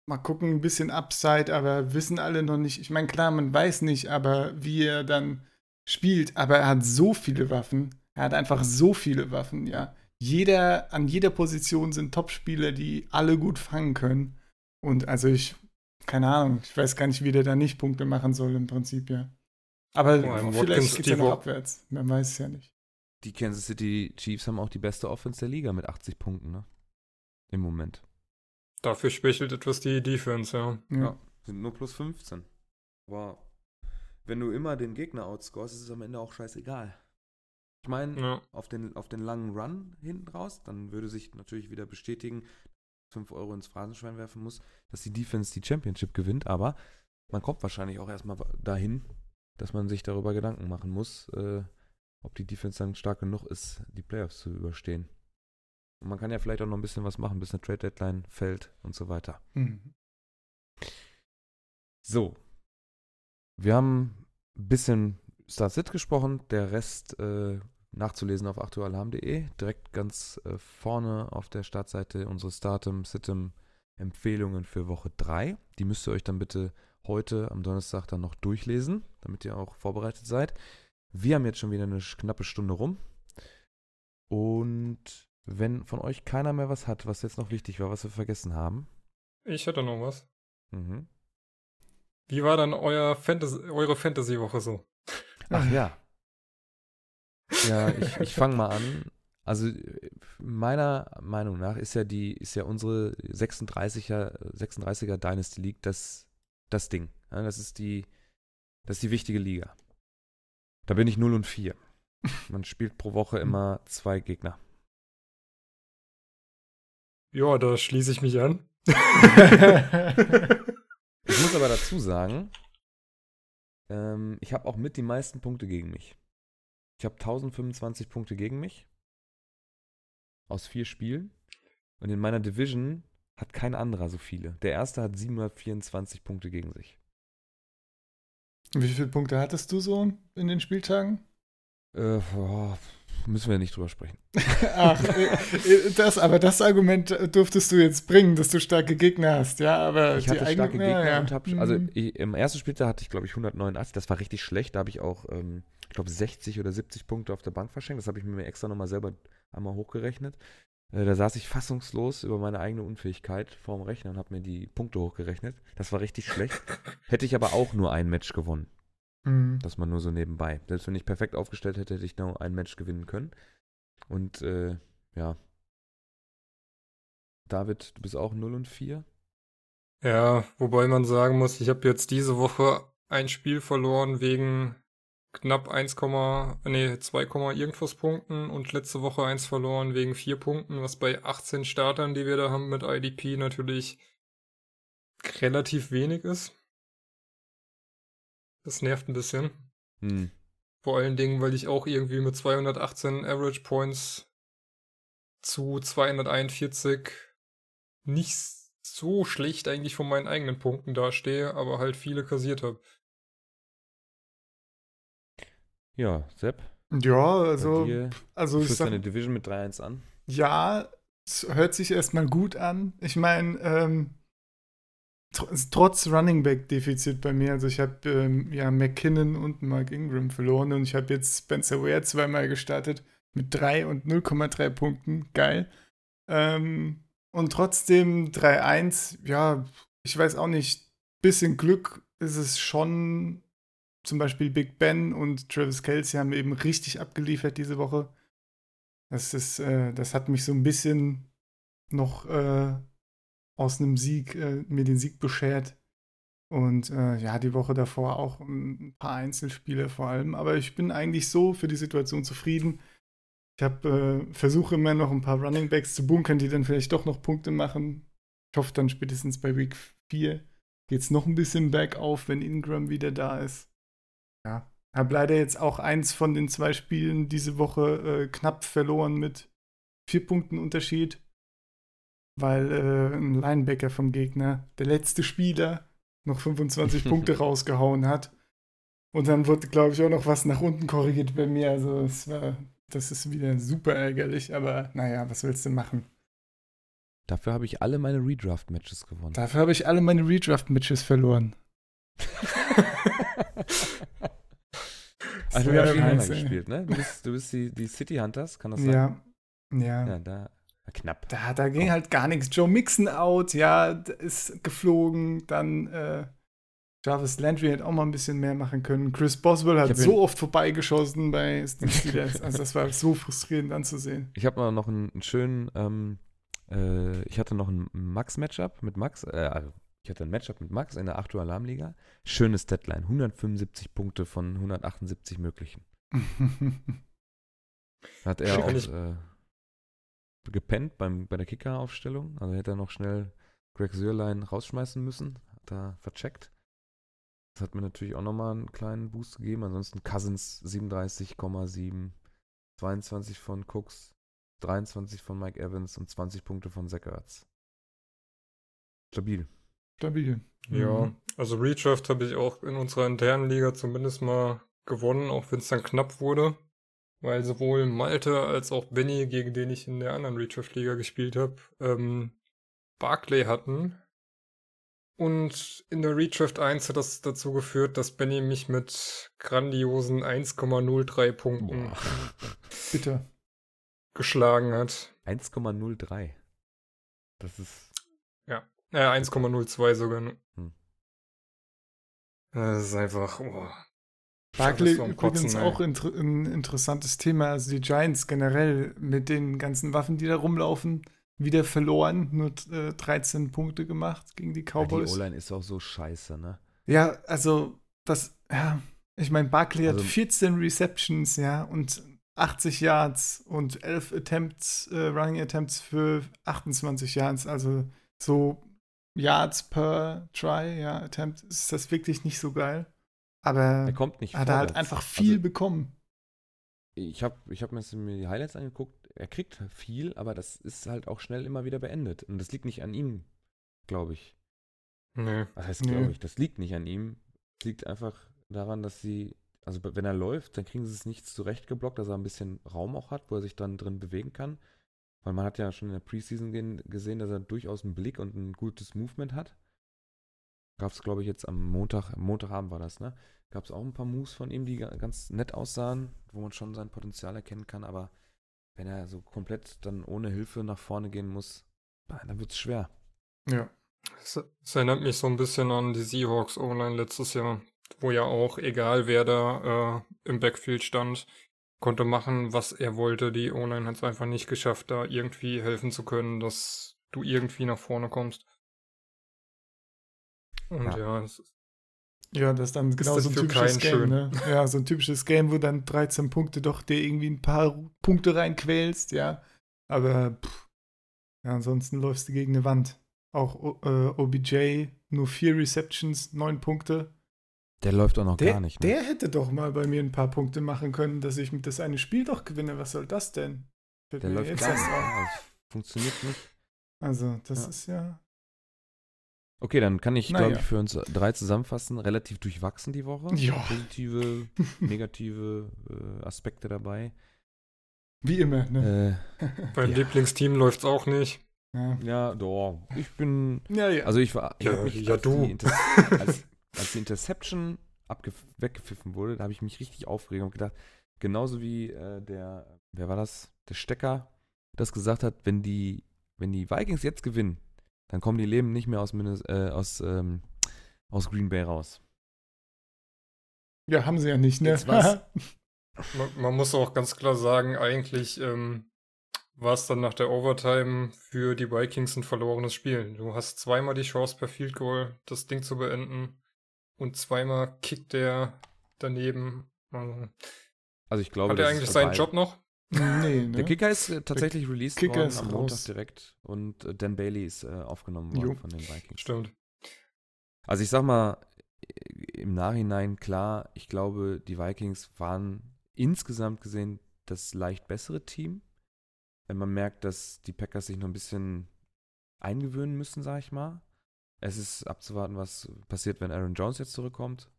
mal gucken, ein bisschen Upside, aber wissen alle noch nicht. Ich meine, klar, man weiß nicht, aber wie er dann spielt, aber er hat so viele Waffen. Er hat einfach so viele Waffen, ja. Jeder, an jeder Position sind Top-Spieler, die alle gut fangen können. Und also ich, keine Ahnung, ich weiß gar nicht, wie der da nicht Punkte machen soll im Prinzip, ja. Aber allem vielleicht geht es ja noch abwärts. Man weiß es ja nicht. Die Kansas City Chiefs haben auch die beste Offense der Liga mit 80 Punkten, ne? Im Moment. Dafür schwächelt etwas die Defense, ja. Ja. Sind nur plus 15. Aber wenn du immer den Gegner outscorest, ist es am Ende auch scheißegal. Ich meine, ja. auf, den, auf den langen Run hinten raus, dann würde sich natürlich wieder bestätigen, 5 Euro ins Phrasenschwein werfen muss, dass die Defense die Championship gewinnt, aber man kommt wahrscheinlich auch erstmal dahin, dass man sich darüber Gedanken machen muss, äh, ob die Defense dann stark genug ist, die Playoffs zu überstehen. Und man kann ja vielleicht auch noch ein bisschen was machen, bis eine Trade Deadline fällt und so weiter. Mhm. So. Wir haben ein bisschen Start-Sit gesprochen, der Rest äh, nachzulesen auf aktualarm.de. Direkt ganz äh, vorne auf der Startseite unsere Startem, Sitem Empfehlungen für Woche 3. Die müsst ihr euch dann bitte heute am Donnerstag dann noch durchlesen, damit ihr auch vorbereitet seid. Wir haben jetzt schon wieder eine knappe Stunde rum. Und wenn von euch keiner mehr was hat, was jetzt noch wichtig war, was wir vergessen haben. Ich hätte noch was. Mhm. Wie war dann euer Fantasy, eure Fantasy-Woche so? Ach ja. Ja, ich, ich fange mal an. Also meiner Meinung nach ist ja die, ist ja unsere 36er, 36er Dynasty League das, das Ding. Ja, das ist die, das ist die wichtige Liga. Da bin ich 0 und 4. Man spielt pro Woche immer zwei Gegner. Ja, da schließe ich mich an. Ich muss aber dazu sagen, ähm, ich habe auch mit die meisten Punkte gegen mich. Ich habe 1025 Punkte gegen mich. Aus vier Spielen. Und in meiner Division hat kein anderer so viele. Der erste hat 724 Punkte gegen sich. Wie viele Punkte hattest du so in den Spieltagen? Äh, boah, müssen wir nicht drüber sprechen. Ach, äh, das, aber das Argument durftest du jetzt bringen, dass du starke Gegner hast, ja, aber Ich die hatte starke Gegner ja, und habe, also mhm. ich, im ersten Spieltag hatte ich, glaube ich, 189. Das war richtig schlecht. Da habe ich auch, ähm, ich glaube, 60 oder 70 Punkte auf der Bank verschenkt. Das habe ich mir extra nochmal selber einmal hochgerechnet. Äh, da saß ich fassungslos über meine eigene Unfähigkeit vorm Rechner und habe mir die Punkte hochgerechnet. Das war richtig schlecht. Hätte ich aber auch nur ein Match gewonnen. Mhm. Das mal nur so nebenbei. Selbst wenn ich perfekt aufgestellt hätte, hätte ich nur ein Match gewinnen können. Und äh, ja. David, du bist auch 0 und 4. Ja, wobei man sagen muss, ich habe jetzt diese Woche ein Spiel verloren wegen knapp 1, nee, 2, irgendwas Punkten und letzte Woche eins verloren wegen 4 Punkten, was bei 18 Startern, die wir da haben mit IDP natürlich relativ wenig ist. Das nervt ein bisschen. Hm. Vor allen Dingen, weil ich auch irgendwie mit 218 Average Points zu 241 nicht so schlecht eigentlich von meinen eigenen Punkten dastehe, aber halt viele kassiert habe. Ja, Sepp. Ja, also, also ich sag, deine Division mit 3-1 an. ja, es hört sich erstmal gut an. Ich meine, ähm, tr trotz Running Back Defizit bei mir, also ich habe ähm, ja McKinnon und Mark Ingram verloren und ich habe jetzt Spencer Ware zweimal gestartet mit 3 und 0,3 Punkten. Geil. Ähm, und trotzdem 3-1, ja, ich weiß auch nicht, bisschen Glück ist es schon. Zum Beispiel Big Ben und Travis Kelsey haben eben richtig abgeliefert diese Woche. Das ist, äh, das hat mich so ein bisschen noch äh, aus einem Sieg, äh, mir den Sieg beschert. Und äh, ja, die Woche davor auch ein paar Einzelspiele vor allem. Aber ich bin eigentlich so für die Situation zufrieden. Ich habe äh, versuche immer noch ein paar Running Backs zu bunkern, die dann vielleicht doch noch Punkte machen. Ich hoffe dann spätestens bei Week 4 geht es noch ein bisschen bergauf, wenn Ingram wieder da ist. Ja, habe leider jetzt auch eins von den zwei Spielen diese Woche äh, knapp verloren mit vier Punkten Unterschied, weil äh, ein Linebacker vom Gegner, der letzte Spieler, noch 25 Punkte rausgehauen hat. Und dann wurde, glaube ich, auch noch was nach unten korrigiert bei mir. Also es war, das ist wieder super ärgerlich, aber naja, was willst du machen? Dafür habe ich alle meine Redraft-Matches gewonnen. Dafür habe ich alle meine Redraft-Matches verloren. Also, wir haben gegeneinander gespielt, ne? Du bist, du bist die, die City Hunters, kann das sein? Ja. Ja. Ja, da knapp. Da, da ging halt gar nichts. Joe Mixon out, ja, ist geflogen. Dann äh, Jarvis Landry hätte auch mal ein bisschen mehr machen können. Chris Boswell hat so oft vorbeigeschossen bei Steelers. also das war so frustrierend anzusehen. Ich habe noch einen, einen schönen, ähm, äh, ich hatte noch ein Max-Matchup mit Max, äh, also ich hatte ein Matchup mit Max in der 8 Uhr Alarmliga. Schönes Deadline, 175 Punkte von 178 möglichen. hat er auch äh, gepennt beim, bei der Kicker-Aufstellung. Also hätte er noch schnell Greg Sörlein rausschmeißen müssen. Hat er vercheckt. Das hat mir natürlich auch nochmal einen kleinen Boost gegeben. Ansonsten Cousins 37,7, 22 von Cooks, 23 von Mike Evans und 20 Punkte von Zach Ertz. Stabil. Stabil. Ja, mhm. also Redraft habe ich auch in unserer internen Liga zumindest mal gewonnen, auch wenn es dann knapp wurde. Weil sowohl Malte als auch Benny, gegen den ich in der anderen Redraft-Liga gespielt habe, ähm, Barclay hatten. Und in der Redraft 1 hat das dazu geführt, dass Benny mich mit grandiosen 1,03 Punkten Bitte. geschlagen hat. 1,03. Das ist ja, 1,02 sogar. Hm. Das ist einfach. Oh. Barkley übrigens auch inter ein interessantes Thema. Also die Giants generell mit den ganzen Waffen, die da rumlaufen, wieder verloren. Nur äh, 13 Punkte gemacht gegen die Cowboys. Ja, die O-Line ist auch so scheiße, ne? Ja, also das, ja, ich meine, Barkley also, hat 14 Receptions, ja, und 80 Yards und 11 Attempts, äh, Running Attempts für 28 Yards. Also so Yards per Try, ja, Attempt, ist das wirklich nicht so geil. Aber er kommt nicht hat er halt einfach viel also, bekommen. Ich habe ich hab mir die Highlights angeguckt. Er kriegt viel, aber das ist halt auch schnell immer wieder beendet. Und das liegt nicht an ihm, glaube ich. Nee. Was heißt, glaube nee. ich? Das liegt nicht an ihm. Es liegt einfach daran, dass sie, also wenn er läuft, dann kriegen sie es nicht zurechtgeblockt, dass er ein bisschen Raum auch hat, wo er sich dann drin bewegen kann. Weil man hat ja schon in der Preseason gesehen, dass er durchaus einen Blick und ein gutes Movement hat. Gab es, glaube ich, jetzt am Montag, Montagabend war das, ne? Gab es auch ein paar Moves von ihm, die ganz nett aussahen, wo man schon sein Potenzial erkennen kann, aber wenn er so komplett dann ohne Hilfe nach vorne gehen muss, dann wird es schwer. Ja. Es erinnert mich so ein bisschen an die Seahawks Online letztes Jahr, wo ja auch, egal wer da äh, im Backfield stand, konnte machen, was er wollte. Die Online hat es einfach nicht geschafft, da irgendwie helfen zu können, dass du irgendwie nach vorne kommst. Und ja, ja das ist ja, das ist dann genau ist so ein typisches Game, schön. ne? Ja, so ein typisches Game, wo dann 13 Punkte doch dir irgendwie ein paar Punkte reinquälst, ja. Aber pff, ja, ansonsten läufst du gegen eine Wand. Auch äh, OBJ, nur vier Receptions, neun Punkte. Der läuft auch noch der, gar nicht. Ne? Der hätte doch mal bei mir ein paar Punkte machen können, dass ich mit das eine Spiel doch gewinne. Was soll das denn? Fällt der läuft gar nicht. Ja, funktioniert nicht. Also, das ja. ist ja. Okay, dann kann ich, glaube ich, für uns drei zusammenfassen. Relativ durchwachsen die Woche. Ja. Positive, negative äh, Aspekte dabei. Wie immer, ne? Äh, Beim ja. Lieblingsteam läuft es auch nicht. Ja. ja, doch. Ich bin. Ja, ja. Also ich war. Ich ja, mich, ja du. als, als die Interception weggepfiffen wurde, da habe ich mich richtig aufgeregt und gedacht, genauso wie äh, der, wer war das? Der Stecker, das gesagt hat, wenn die, wenn die Vikings jetzt gewinnen, dann kommen die Leben nicht mehr aus, äh, aus, ähm, aus Green Bay raus. Ja, haben sie ja nicht, ne? man, man, muss auch ganz klar sagen, eigentlich ähm, war es dann nach der Overtime für die Vikings ein verlorenes Spiel. Du hast zweimal die Chance per Field Goal, das Ding zu beenden und zweimal kickt der daneben. Also ich glaube, hat er eigentlich seinen Job noch? Nee, ne? Der Kicker ist äh, tatsächlich released Kicker worden ist am raus. Montag direkt und äh, Dan Bailey ist äh, aufgenommen worden Jo. von den Vikings. Stimmt. Also ich sag mal, äh, im Nachhinein klar, ich glaube, die Vikings waren insgesamt gesehen das leicht bessere Team. Wenn man merkt, dass die Packers sich noch ein bisschen eingewöhnen müssen, sag ich mal. Es ist abzuwarten, was passiert, wenn Aaron Jones jetzt zurückkommt.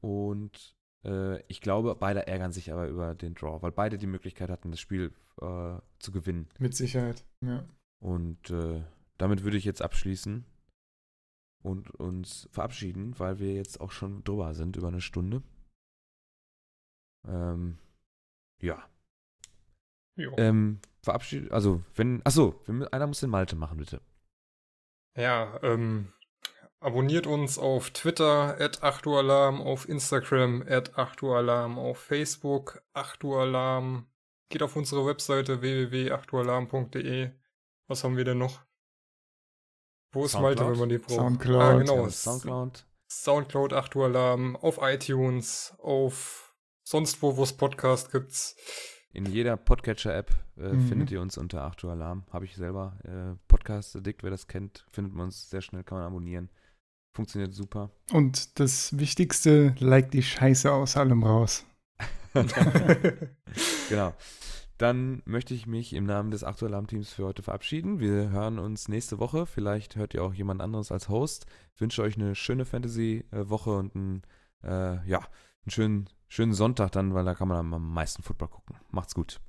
Und äh, ich glaube, beide ärgern sich aber über den Draw, weil beide die Möglichkeit hatten, das Spiel äh, zu gewinnen. Mit Sicherheit, ja. Und äh, damit würde ich jetzt abschließen und uns verabschieden, weil wir jetzt auch schon drüber sind, über eine Stunde. Ähm, ja. Jo. Ähm, verabschieden, also, wenn, achso, einer muss den Malte machen, bitte. Ja, ähm, abonniert uns auf Twitter, at 8ualarm, auf Instagram, at 8ualarm, auf Facebook, 8ualarm. Geht auf unsere Webseite www.8ualarm.de. Was haben wir denn noch? Wo ist Malte, Soundcloud? wenn man die braucht? Soundcloud. Ah, genau. Ja, Soundcloud. Soundcloud 8ualarm, auf iTunes, auf sonst wo, wo es Podcast gibt. In jeder Podcatcher-App äh, Mhm. findet ihr uns unter 8 Uhr Alarm. Habe ich selber. Äh, Podcast Addict, wer das kennt, findet man uns sehr schnell, kann man abonnieren. Funktioniert super. Und das Wichtigste, like die Scheiße aus allem raus. Genau. Dann möchte ich mich im Namen des 8 Uhr Alarm-Teams für heute verabschieden. Wir hören uns nächste Woche. Vielleicht hört ihr auch jemand anderes als Host. Ich wünsche euch eine schöne Fantasy-Woche und einen, äh, ja, einen schönen, schönen Sonntag dann, weil da kann man am meisten Football gucken. Macht's gut.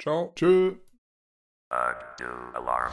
Ciao. Tschö. Uh, do alarm.